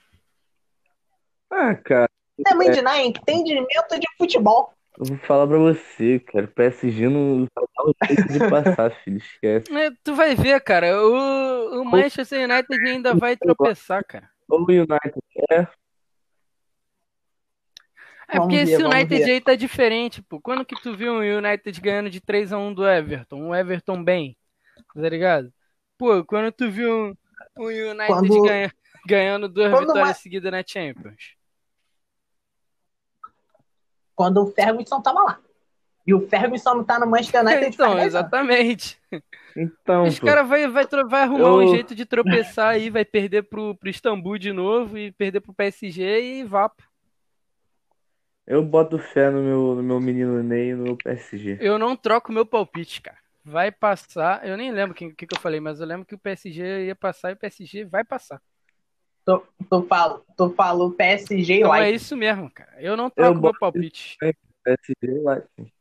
[SPEAKER 3] Ah, cara,
[SPEAKER 1] Não é mãe de nada, entendimento de futebol.
[SPEAKER 3] eu vou falar pra você, cara. O PSG não de passar, filho. Esquece.
[SPEAKER 2] É, Tu vai ver, cara. O, o Manchester United ainda vai tropeçar, cara.
[SPEAKER 3] O United é.
[SPEAKER 2] É
[SPEAKER 1] Vamos
[SPEAKER 2] porque
[SPEAKER 1] ver,
[SPEAKER 2] esse United
[SPEAKER 1] ver.
[SPEAKER 2] aí tá diferente, pô. Quando que tu viu o United ganhando de 3 a 1 do Everton? O Everton bem, tá ligado? Pô, quando tu viu o United
[SPEAKER 1] Quando-
[SPEAKER 2] ganha- ganhando duas
[SPEAKER 1] Quando
[SPEAKER 2] vitórias
[SPEAKER 1] uma-
[SPEAKER 2] seguidas na Champions.
[SPEAKER 1] Quando o Ferguson tava lá. E o Ferguson não tá no Manchester United
[SPEAKER 2] Então,
[SPEAKER 1] faz 10 anos.
[SPEAKER 2] exatamente.
[SPEAKER 3] Então,
[SPEAKER 2] Os caras vai, vai, vai arrumar um
[SPEAKER 3] Eu-
[SPEAKER 2] jeito de tropeçar aí, vai perder pro, pro Istambul de novo e perder pro PSG e vá.
[SPEAKER 3] Eu boto fé no meu, no meu menino Ney e no meu PSG.
[SPEAKER 2] Eu não troco meu palpite, cara. Vai passar. Eu nem lembro o que, que, que eu falei, mas eu lembro que o PSG ia passar e o PSG vai passar.
[SPEAKER 1] Tu, tu, falou PSG e
[SPEAKER 2] Então é isso mesmo, cara. Eu não troco meu
[SPEAKER 3] boto-
[SPEAKER 2] palpite.
[SPEAKER 3] PSG lá. sim.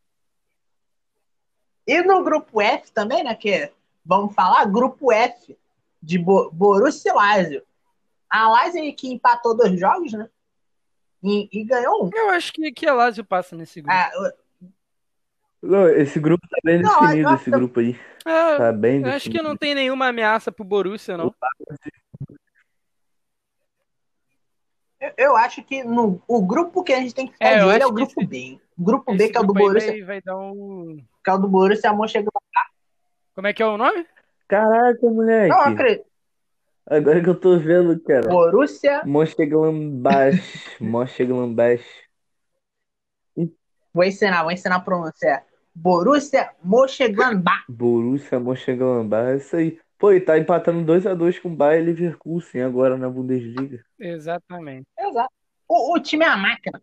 [SPEAKER 1] E no grupo F também, né? Que vamos falar, grupo F de Bo Borussia e Lazio. A Lazio que empatou dois jogos, né? E, e ganhou um.
[SPEAKER 2] Eu acho que, que a Lazio passa nesse grupo.
[SPEAKER 1] Ah,
[SPEAKER 3] Não, esse grupo tá bem
[SPEAKER 1] Não,
[SPEAKER 3] definido,
[SPEAKER 1] eu-
[SPEAKER 3] esse grupo aí.
[SPEAKER 2] É,
[SPEAKER 3] Tá bem
[SPEAKER 2] eu acho que
[SPEAKER 3] definido.
[SPEAKER 2] não tem nenhuma ameaça pro Borussia, não.
[SPEAKER 1] eu, eu acho que no, o grupo que a gente tem que ficar
[SPEAKER 2] É,
[SPEAKER 1] de olho é o grupo
[SPEAKER 2] esse-
[SPEAKER 1] B. O grupo B, que é o do Borussia,
[SPEAKER 2] vai, vai dar um.
[SPEAKER 1] que é o do Borussia Mönchengladbach.
[SPEAKER 2] Como é que é o nome?
[SPEAKER 3] Caraca, moleque.
[SPEAKER 1] Não, acredito.
[SPEAKER 3] Agora que eu tô vendo, cara.
[SPEAKER 1] Borussia,
[SPEAKER 3] Mönchengladbach. Mönchengladbach.
[SPEAKER 1] vou ensinar, vou ensinar a pronunciar. Borussia Mönchengladbach.
[SPEAKER 3] Borussia Mönchengladbach. É isso aí. Pô, e tá empatando 2x2 com o Bayer Leverkusen agora na Bundesliga.
[SPEAKER 2] Exatamente.
[SPEAKER 1] Exato. O, o time é a máquina.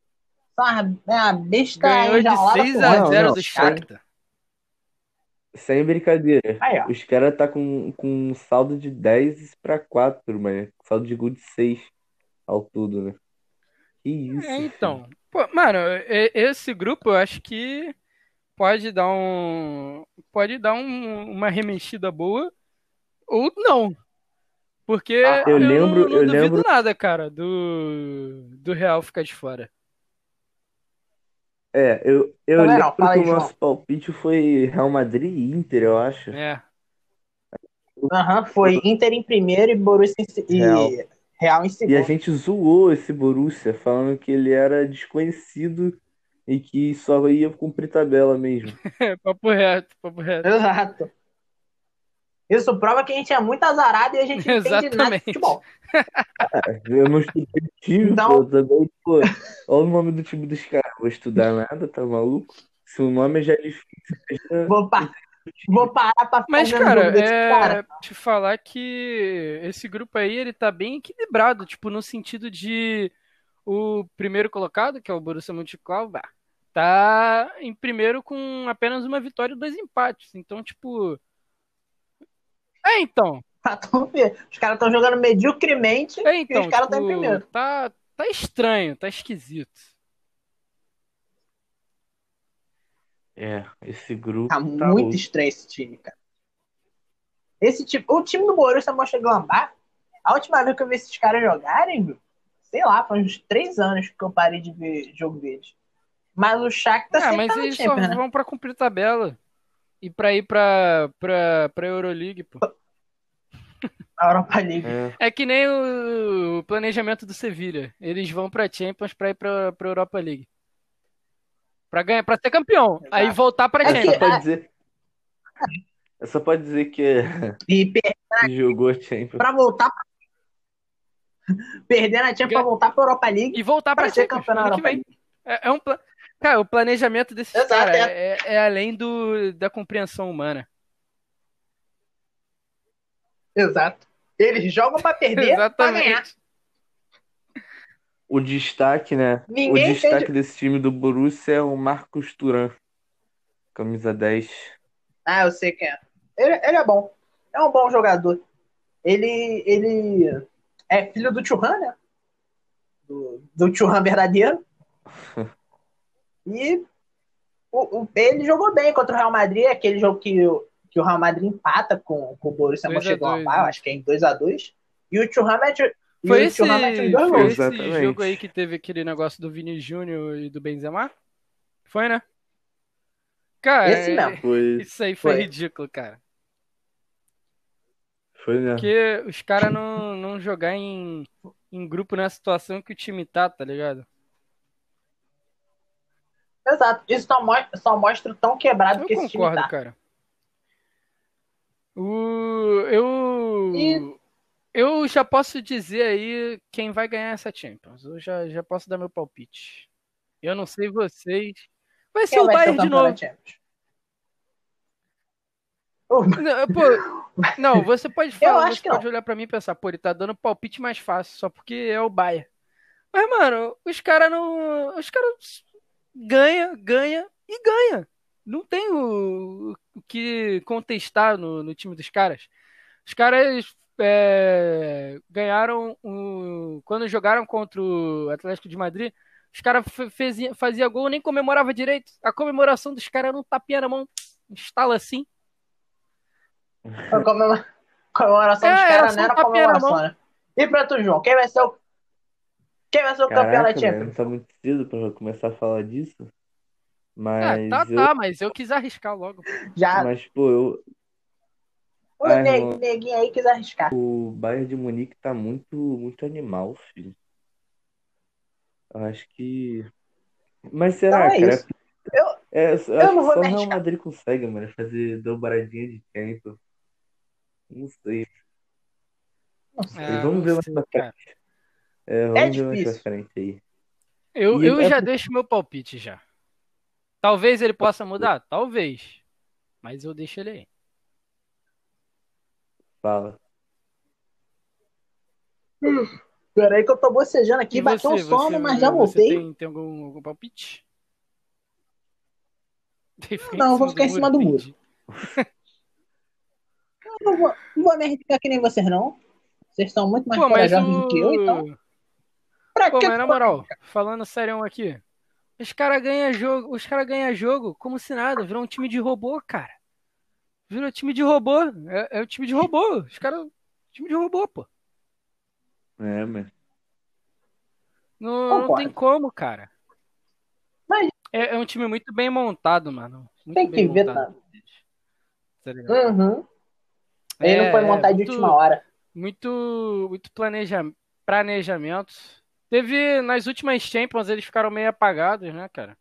[SPEAKER 1] Só uma, é uma besta
[SPEAKER 2] Ganhou de
[SPEAKER 1] enjaulada
[SPEAKER 2] 6
[SPEAKER 1] por
[SPEAKER 2] a
[SPEAKER 3] Não,
[SPEAKER 2] 0
[SPEAKER 3] não,
[SPEAKER 2] do
[SPEAKER 3] cara.
[SPEAKER 2] Shakhtar.
[SPEAKER 3] Sem brincadeira.
[SPEAKER 1] Aí, ó.
[SPEAKER 3] Os caras tá com, com um saldo de 10 pra 4, mano. Saldo de gol de 6 ao todo, né? Que isso,
[SPEAKER 2] É, então. Pô, mano, esse grupo eu acho que pode dar um. Pode dar um- uma remexida boa ou não. Porque
[SPEAKER 1] Ah,
[SPEAKER 3] eu
[SPEAKER 2] não-
[SPEAKER 3] lembro-
[SPEAKER 2] não,
[SPEAKER 3] eu
[SPEAKER 2] duvido
[SPEAKER 3] lembro-
[SPEAKER 2] nada, cara, do, do Real ficar de fora.
[SPEAKER 3] É, eu, eu
[SPEAKER 1] Também
[SPEAKER 3] lembro
[SPEAKER 1] não,
[SPEAKER 3] que
[SPEAKER 1] aí,
[SPEAKER 3] o nosso palpite foi Real Madrid e Inter, eu acho.
[SPEAKER 2] É.
[SPEAKER 1] Aham, foi Inter em primeiro e Borussia em, se- e
[SPEAKER 3] Real.
[SPEAKER 1] Real em
[SPEAKER 3] E a
[SPEAKER 1] segundo.
[SPEAKER 3] gente zoou esse Borussia, falando que ele era desconhecido e que só ia cumprir tabela mesmo.
[SPEAKER 2] papo reto, papo reto.
[SPEAKER 1] Exato. Isso prova que a gente é muito azarado e a gente não entende nada de futebol.
[SPEAKER 3] Eu não estudei o time,
[SPEAKER 1] Então-
[SPEAKER 3] pô, também, pô. Olha o nome do time dos caras. Vou estudar nada, tá maluco? Se o nome já é difícil,
[SPEAKER 1] Vou, pa- vou parar pra
[SPEAKER 2] Mas, cara, é
[SPEAKER 1] cara.
[SPEAKER 2] te falar que esse grupo aí, ele tá bem equilibrado, tipo, no sentido de o primeiro colocado, que é o Borussia Mönchengladbach, tá em primeiro com apenas uma vitória e dois empates. Então, tipo... É, então.
[SPEAKER 1] Ver. Os caras estão jogando mediocremente
[SPEAKER 2] É,
[SPEAKER 1] e
[SPEAKER 2] então,
[SPEAKER 1] os caras estão em
[SPEAKER 2] tipo,
[SPEAKER 1] primeiro.
[SPEAKER 2] tá, tá estranho, tá esquisito.
[SPEAKER 3] É, esse grupo
[SPEAKER 1] Tá
[SPEAKER 3] tá
[SPEAKER 1] muito
[SPEAKER 3] louco.
[SPEAKER 1] estranho esse time, cara. Esse time, o time do Borussia Mönchengladbach, a última vez que eu vi esses caras jogarem, sei lá, foi uns três anos que eu parei de ver jogo deles. Mas o Shakhtar
[SPEAKER 2] Ah,
[SPEAKER 1] sempre
[SPEAKER 2] mas
[SPEAKER 1] tá no
[SPEAKER 2] eles só
[SPEAKER 1] né?
[SPEAKER 2] vão pra cumprir tabela. E pra ir pra, pra, pra Euroleague, pô.
[SPEAKER 1] A Europa League.
[SPEAKER 3] É,
[SPEAKER 2] É que nem o planejamento do Sevilha. Eles vão pra Champions pra ir pra, pra Europa League. Pra ganhar, pra ser campeão.
[SPEAKER 1] Exato.
[SPEAKER 2] Aí voltar pra
[SPEAKER 1] É que-
[SPEAKER 3] só
[SPEAKER 2] Champions.
[SPEAKER 3] pode dizer. É só pode dizer que, é-
[SPEAKER 1] E
[SPEAKER 3] jogou Champions.
[SPEAKER 1] pra voltar. Perder na Champions pra voltar pra Europa League.
[SPEAKER 2] E voltar pra
[SPEAKER 1] Pra ser
[SPEAKER 2] Champions
[SPEAKER 1] campeão
[SPEAKER 2] que
[SPEAKER 1] Europa
[SPEAKER 2] vem. É, é um pla... Cara, o planejamento desses
[SPEAKER 1] Exato,
[SPEAKER 2] caras
[SPEAKER 1] é.
[SPEAKER 2] é, é além do, da compreensão humana.
[SPEAKER 1] Exato. Eles jogam pra perder, pra ganhar.
[SPEAKER 3] O destaque, né? O
[SPEAKER 1] Ninguém
[SPEAKER 3] destaque
[SPEAKER 1] entende.
[SPEAKER 3] desse time do Borussia é o Marcos Thuram. Camisa 10.
[SPEAKER 1] Ah, eu sei quem é. Ele, ele é bom. É um bom jogador. Ele, ele é filho do Churran, né? Do, do Churran verdadeiro. E o, o- ele jogou bem contra o Real Madrid, aquele jogo que, o- que o Real Madrid empata com, com o Borussia
[SPEAKER 2] 2 a 2,
[SPEAKER 1] Mönchengladbach,
[SPEAKER 2] né?
[SPEAKER 1] acho que é em 2x2. E o Churran mete,
[SPEAKER 2] Foi esse, foi esse jogo aí que teve aquele negócio do Vini Júnior e do Benzema? Foi, né? Cara,
[SPEAKER 1] Esse
[SPEAKER 2] é-
[SPEAKER 1] mesmo.
[SPEAKER 3] Foi,
[SPEAKER 2] isso aí foi
[SPEAKER 1] Foi.
[SPEAKER 2] ridículo, cara.
[SPEAKER 3] foi né?
[SPEAKER 2] Porque os caras não, não jogar em, em grupo na situação que o time tá, tá ligado?
[SPEAKER 1] Exato. Isso só mostra, só mostra o tão quebrado
[SPEAKER 2] Eu
[SPEAKER 1] que esse time
[SPEAKER 2] concordo,
[SPEAKER 1] tá.
[SPEAKER 2] cara. O, eu,
[SPEAKER 1] E-
[SPEAKER 2] eu já posso dizer aí quem vai ganhar essa Champions. Eu já, já posso dar meu palpite. Eu não sei vocês. Vai ser
[SPEAKER 1] Quem
[SPEAKER 2] o
[SPEAKER 1] vai ser
[SPEAKER 2] Bayern
[SPEAKER 1] o
[SPEAKER 2] de novo.
[SPEAKER 1] Champions? O-
[SPEAKER 2] Não, pô, não, você pode falar,
[SPEAKER 1] acho
[SPEAKER 2] você
[SPEAKER 1] que
[SPEAKER 2] pode
[SPEAKER 1] não.
[SPEAKER 2] olhar pra mim e pensar, pô, ele tá dando palpite mais fácil, só porque é o Bayern. Mas, mano, os caras não. Os caras ganha, ganha e ganha. Não tem o, o que contestar no, no time dos caras. Os caras é, ganharam o, quando jogaram contra o Atlético de Madrid. Os caras faziam fazia gol, nem comemorava direito. A comemoração dos caras era um tapinha na mão, instala assim.
[SPEAKER 1] A comemora- comemoração dos
[SPEAKER 2] É, era
[SPEAKER 1] caras não
[SPEAKER 2] um
[SPEAKER 1] era comemoração,
[SPEAKER 2] mão.
[SPEAKER 1] né? E pra tu, João, quem vai ser o. Quem vai ser o campeão da
[SPEAKER 3] não
[SPEAKER 1] Champions?
[SPEAKER 3] tá muito cedo pra começar a falar disso.
[SPEAKER 2] É,
[SPEAKER 3] Mas
[SPEAKER 2] tá,
[SPEAKER 3] eu,
[SPEAKER 2] tá, mas eu quis arriscar logo.
[SPEAKER 1] Já
[SPEAKER 3] mas, pô, eu,
[SPEAKER 1] o
[SPEAKER 3] irmão.
[SPEAKER 1] neguinho aí quis arriscar.
[SPEAKER 3] o Bayern de Munique tá muito, muito animal, filho. Eu acho que. Mas será,
[SPEAKER 1] Então é
[SPEAKER 3] cara?
[SPEAKER 1] Eu,
[SPEAKER 3] É, eu acho
[SPEAKER 1] eu não
[SPEAKER 3] que
[SPEAKER 1] vou
[SPEAKER 3] só o Real. Madrid consegue, mano, fazer dobradinha de tempo. Não sei.
[SPEAKER 1] Não sei.
[SPEAKER 2] Ah,
[SPEAKER 3] vamos
[SPEAKER 2] não
[SPEAKER 3] ver mais pra frente. É, vamos ver mais pra
[SPEAKER 1] difícil.
[SPEAKER 3] frente aí.
[SPEAKER 2] Eu,
[SPEAKER 3] E
[SPEAKER 2] eu
[SPEAKER 3] é
[SPEAKER 2] já deixo meu palpite já. Talvez ele possa mudar? Talvez. Mas eu deixo ele aí.
[SPEAKER 3] Fala.
[SPEAKER 1] Peraí que eu tô bocejando aqui,
[SPEAKER 2] E
[SPEAKER 1] bateu
[SPEAKER 2] você,
[SPEAKER 1] um sono,
[SPEAKER 2] você,
[SPEAKER 1] mas já voltei.
[SPEAKER 2] tem, tem algum, algum palpite?
[SPEAKER 1] Não, eu vou ficar em cima do muro. Eu não vou, não vou me arriscar que nem vocês, não. Vocês são muito mais
[SPEAKER 2] Pô,
[SPEAKER 1] corajosos do que eu, então.
[SPEAKER 2] o...
[SPEAKER 1] Pra
[SPEAKER 2] Pô,
[SPEAKER 1] que
[SPEAKER 2] mas na moral, falando sério aqui, os caras ganham jogo, os caras ganham jogo como se nada, virou um time de robô, cara. Virou time de robô, é, é o time de robô, os caras, time de robô, pô.
[SPEAKER 3] É, mas.
[SPEAKER 2] Não, não tem como, cara.
[SPEAKER 1] Mas-
[SPEAKER 2] É, é um time muito bem montado, mano. Muito
[SPEAKER 1] Tem
[SPEAKER 2] bem
[SPEAKER 1] que ver,
[SPEAKER 2] montado. Tá?
[SPEAKER 1] Uhum. Ele não
[SPEAKER 2] É,
[SPEAKER 1] foi montado de
[SPEAKER 2] muito-
[SPEAKER 1] última hora.
[SPEAKER 2] muito muito planeja, planejamento. Teve nas últimas Champions eles ficaram meio apagados, né, cara?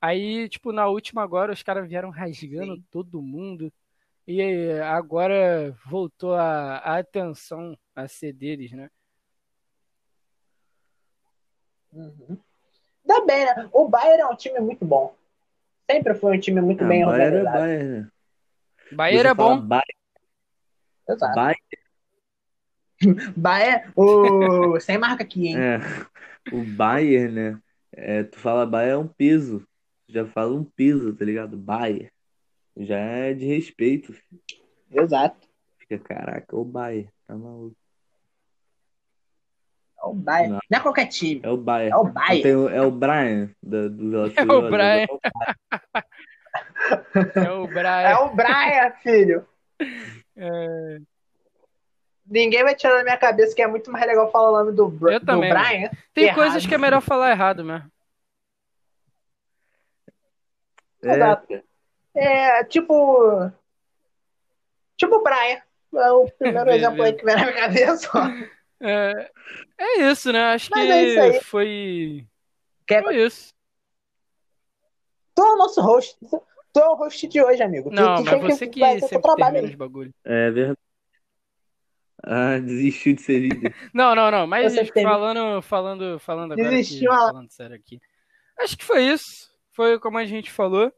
[SPEAKER 2] Aí, tipo, na última agora os caras vieram rasgando
[SPEAKER 1] Sim.
[SPEAKER 2] todo mundo. E aí, agora voltou a, a atenção a ser deles, né?
[SPEAKER 1] Uhum. Ainda bem, né? O Bayern é um time muito bom. Sempre foi um time muito
[SPEAKER 3] Ah,
[SPEAKER 1] bem
[SPEAKER 3] Bayern é
[SPEAKER 1] organizado.
[SPEAKER 3] Bayern, né?
[SPEAKER 2] Bayern
[SPEAKER 3] Você
[SPEAKER 2] é bom.
[SPEAKER 3] Bayern,
[SPEAKER 1] Exato.
[SPEAKER 3] Bayern,
[SPEAKER 1] Bayern, o... sem marca aqui, hein?
[SPEAKER 3] é. O Bayern, né? É, tu fala Bayern é um peso. Já fala um peso, tá ligado? Bayern. Já é de respeito.
[SPEAKER 1] Exato.
[SPEAKER 3] Fica, caraca, o Bayern. Tá maluco.
[SPEAKER 1] É o Bayern.
[SPEAKER 3] Não.
[SPEAKER 1] Não, é qualquer time.
[SPEAKER 3] É o Bayern.
[SPEAKER 1] É o Bayern.
[SPEAKER 3] tem o- é o Brian do Velozes
[SPEAKER 2] É o Brian.
[SPEAKER 3] é o
[SPEAKER 2] É o
[SPEAKER 1] É
[SPEAKER 2] Brian.
[SPEAKER 1] o Brian, filho.
[SPEAKER 2] É,
[SPEAKER 1] Ninguém vai tirar da minha cabeça que é muito mais legal falar o nome do, Br
[SPEAKER 2] Eu
[SPEAKER 1] do
[SPEAKER 2] também,
[SPEAKER 1] Brian.
[SPEAKER 2] Tem
[SPEAKER 1] Errado.
[SPEAKER 2] coisas que é melhor falar errado mesmo.
[SPEAKER 3] É,
[SPEAKER 1] Exato. É, tipo. Tipo o Brian. É o primeiro exemplo aí que vem na minha cabeça. ó.
[SPEAKER 2] É, é isso, né? Acho
[SPEAKER 1] Mas
[SPEAKER 2] que
[SPEAKER 1] é isso aí.
[SPEAKER 2] foi.
[SPEAKER 1] Quer-
[SPEAKER 2] Foi isso.
[SPEAKER 1] Tu é o nosso host. Tu é o host de hoje, amigo. Tu-
[SPEAKER 2] Não,
[SPEAKER 1] tu,
[SPEAKER 2] mas
[SPEAKER 1] tem
[SPEAKER 2] você que
[SPEAKER 1] teu
[SPEAKER 2] sempre
[SPEAKER 1] trabalho
[SPEAKER 2] termina
[SPEAKER 1] aí.
[SPEAKER 2] os bagulhos.
[SPEAKER 3] é verdade. Ah, desistiu de ser líder.
[SPEAKER 2] Não, não, não. Mas falando, falando, falando agora aqui,
[SPEAKER 1] Desistiu, ó.
[SPEAKER 2] falando sério aqui. Acho que foi isso. Foi como a gente falou.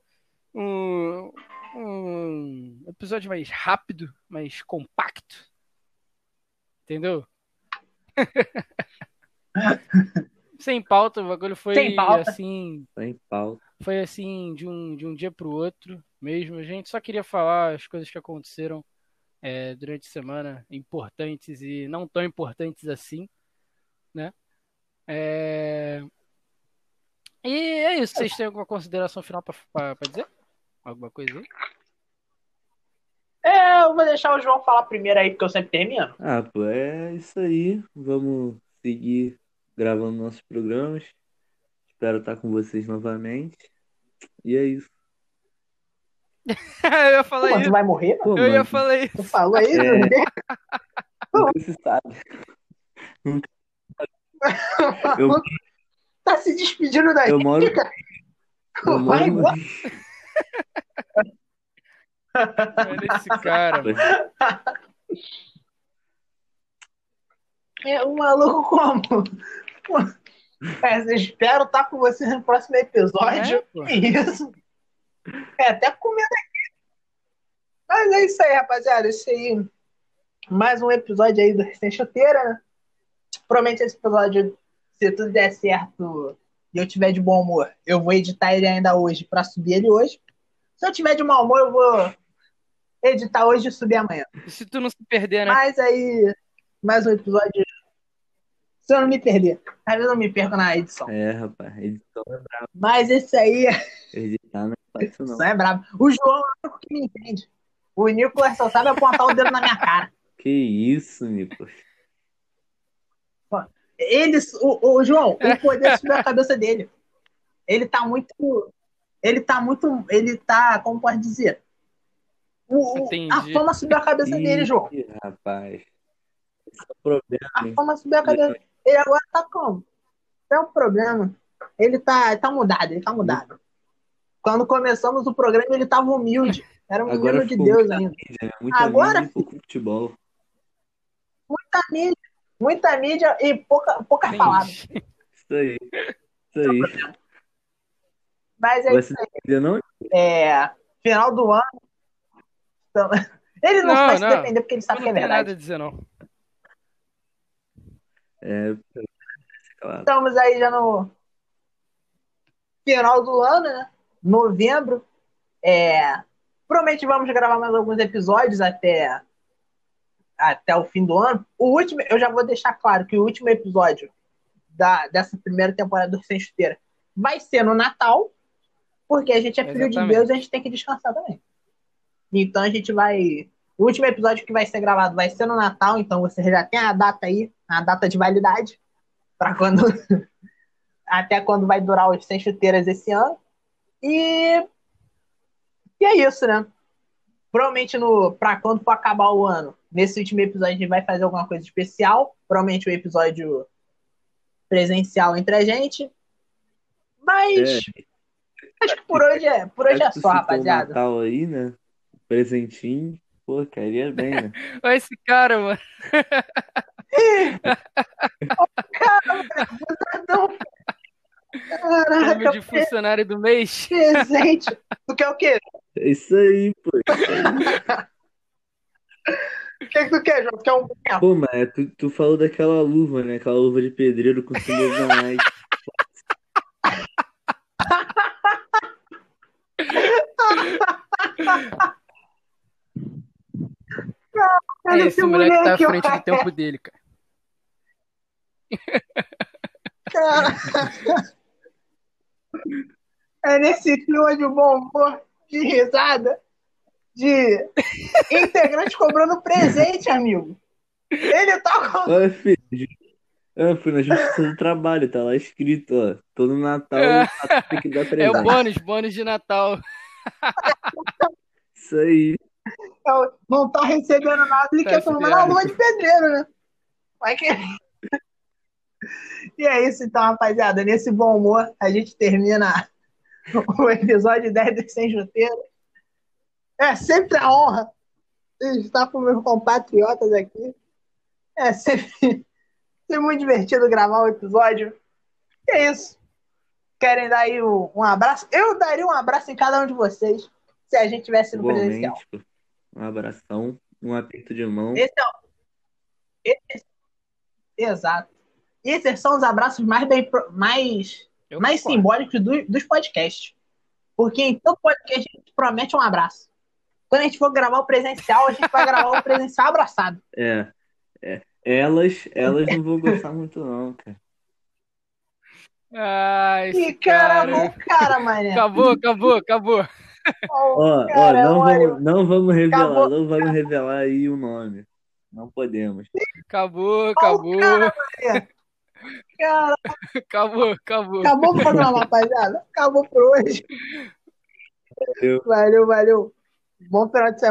[SPEAKER 2] Um, um episódio mais rápido, mais compacto. Entendeu? Sem pauta, o bagulho foi
[SPEAKER 1] Sem pauta.
[SPEAKER 2] assim.
[SPEAKER 3] Sem pau.
[SPEAKER 2] Foi assim, de um, de um dia pro outro mesmo. A gente só queria falar as coisas que aconteceram é, durante a semana, importantes e não tão importantes assim, né? É... E é isso. Vocês têm alguma consideração final pra dizer? Alguma coisa aí?
[SPEAKER 1] É, eu vou deixar o João falar primeiro aí, porque eu sempre termino.
[SPEAKER 3] Ah, pô, é isso aí. Vamos seguir gravando nossos programas. Espero estar com vocês novamente. E é isso.
[SPEAKER 2] eu ia falar
[SPEAKER 1] Pô, tu
[SPEAKER 2] isso.
[SPEAKER 1] vai morrer?
[SPEAKER 3] Pô,
[SPEAKER 2] Eu ia
[SPEAKER 3] mano,
[SPEAKER 2] falar
[SPEAKER 1] Tu
[SPEAKER 2] isso.
[SPEAKER 1] falou aí?
[SPEAKER 3] É.
[SPEAKER 1] né?
[SPEAKER 3] nunca se sabe. Eu,
[SPEAKER 1] Tá se despedindo da
[SPEAKER 3] eu
[SPEAKER 1] gente,
[SPEAKER 3] moro.
[SPEAKER 1] cara.
[SPEAKER 3] Eu
[SPEAKER 1] Vai
[SPEAKER 3] moro.
[SPEAKER 2] Olha esse cara, mano.
[SPEAKER 1] É um maluco como? É, espero estar com vocês no próximo episódio.
[SPEAKER 2] É.
[SPEAKER 1] Que isso. É, até comendo aqui. Mas é isso aí, rapaziada. Isso aí. Mais um episódio aí do Recém Chuteira, né? Provavelmente esse episódio, se tudo der certo e eu tiver de bom humor, eu vou editar ele ainda hoje pra subir ele hoje. Se eu tiver de mau humor, eu vou editar hoje e subir amanhã.
[SPEAKER 2] E se tu não se perder, né?
[SPEAKER 1] Mas aí, mais um episódio. Se eu não me perder. Às vezes eu me perco na edição.
[SPEAKER 3] É, rapaz, edição é brabo.
[SPEAKER 1] Mas esse aí
[SPEAKER 3] Editar não é fácil, não.
[SPEAKER 1] Isso é brabo. O João é o único que me entende. O Nicolas só sabe apontar o dedo na minha cara.
[SPEAKER 3] Que isso, Nicolas.
[SPEAKER 1] Ele, o, o João, o poder subiu a cabeça dele. Ele tá muito. Ele tá muito. Ele tá. Como pode dizer? O, a fama subiu a cabeça dele, João.
[SPEAKER 3] Ih, rapaz. Esse é o problema,
[SPEAKER 1] A fama subiu a cabeça. Ele agora tá como? É um problema. Ele tá, tá mudado, ele tá mudado. Quando começamos o programa, ele tava humilde. Era um
[SPEAKER 3] Agora
[SPEAKER 1] menino de Deus
[SPEAKER 3] muita
[SPEAKER 1] ainda.
[SPEAKER 3] mídia, né? Muita
[SPEAKER 1] Agora,
[SPEAKER 3] mídia pouco futebol.
[SPEAKER 1] Muita mídia. Muita mídia e pouca, poucas palavras.
[SPEAKER 2] Entendi.
[SPEAKER 3] Isso aí. Isso aí.
[SPEAKER 1] Mas é
[SPEAKER 3] Vai
[SPEAKER 1] isso aí.
[SPEAKER 3] não?
[SPEAKER 1] É, final do ano. Então, ele não,
[SPEAKER 2] Não,
[SPEAKER 1] vai se
[SPEAKER 2] não.
[SPEAKER 1] defender porque ele sabe que é
[SPEAKER 2] não tenho
[SPEAKER 1] verdade.
[SPEAKER 2] nada a dizer, não.
[SPEAKER 3] É, claro.
[SPEAKER 1] Estamos aí já no final do ano, né? Novembro. É, provavelmente vamos gravar mais alguns episódios até, até o fim do ano. O último, eu já vou deixar claro que o último episódio da, dessa primeira temporada do Sem Chuteira vai ser no Natal, porque a gente é filho de
[SPEAKER 2] Exatamente.
[SPEAKER 1] Deus e a gente tem que descansar também. Então a gente vai. O último episódio que vai ser gravado vai ser no Natal, então você já tem a data aí, a data de validade, para quando. até quando vai durar os sem chuteiras esse ano. E. E é isso, né? Provavelmente no para quando for acabar o ano, nesse último episódio a gente vai fazer alguma coisa especial. Provavelmente um episódio presencial entre a gente. Mas acho que por hoje é, por hoje é só, rapaziada.
[SPEAKER 3] Natal aí, né? Presentinho. Pô, queria bem, né?
[SPEAKER 2] Olha esse cara, mano.
[SPEAKER 1] Então,
[SPEAKER 2] Prêmio
[SPEAKER 1] caraca,
[SPEAKER 2] de funcionário do mês.
[SPEAKER 1] presente. Tu quer o quê?
[SPEAKER 3] É isso aí, pô.
[SPEAKER 1] O que, que tu quer, João? Tu quer um boneco?
[SPEAKER 3] Pô, mas tu, tu falou daquela luva, né? Aquela luva de pedreiro com símbolo da Nike.
[SPEAKER 2] É, esse moleque tá à
[SPEAKER 1] moleque,
[SPEAKER 2] frente do tempo dele, cara.
[SPEAKER 1] Cara. É nesse clima de bom humor, de risada, de integrante cobrando presente, amigo. Ele tá com.
[SPEAKER 3] Olha, filho. Eu fui na Justiça do Trabalho, tá lá escrito, ó. Todo Natal
[SPEAKER 2] É.
[SPEAKER 3] tem que dar
[SPEAKER 2] É
[SPEAKER 3] presente.
[SPEAKER 2] o bônus, bônus de Natal.
[SPEAKER 3] Isso aí.
[SPEAKER 1] Não tá recebendo nada, ele
[SPEAKER 2] Tá
[SPEAKER 1] quer tomar na lua de pedreiro, né? Vai que. E é isso então, rapaziada. Nesse bom humor, a gente termina o episódio 10 do Sem Juteiro. É sempre a honra estar com meus compatriotas aqui. É sempre, sempre muito divertido gravar o episódio. E é isso. Querem dar aí um, um abraço? Eu daria um abraço em cada um de vocês se a gente tivesse no presencial.
[SPEAKER 3] Igualmente, pô. Um abração, um aperto de mão.
[SPEAKER 1] Esse é o... esse- Exato. Esses são os abraços mais, bem, mais,
[SPEAKER 2] Eu
[SPEAKER 1] mais
[SPEAKER 2] concordo.
[SPEAKER 1] simbólicos do- dos podcasts. Porque em todo podcast a gente promete um abraço. Quando a gente for gravar o presencial, a gente vai gravar o presencial abraçado.
[SPEAKER 3] É, é. Elas, elas não vão gostar muito, não, cara.
[SPEAKER 2] Ah, esse
[SPEAKER 1] Ih, cara,
[SPEAKER 2] cara.
[SPEAKER 1] cara, mané.
[SPEAKER 2] Acabou, acabou, acabou.
[SPEAKER 3] Ó, ó,
[SPEAKER 1] Cara,
[SPEAKER 3] não
[SPEAKER 1] olha,
[SPEAKER 3] vamos, não vamos revelar,
[SPEAKER 1] acabou.
[SPEAKER 3] não vamos revelar aí o nome. Não podemos.
[SPEAKER 2] Acabou, acabou,
[SPEAKER 1] cara, Cara,
[SPEAKER 2] acabou, acabou.
[SPEAKER 1] acabou o programa, rapaziada. Acabou por hoje.
[SPEAKER 3] Valeu.
[SPEAKER 1] Valeu, valeu. Bom final de semana.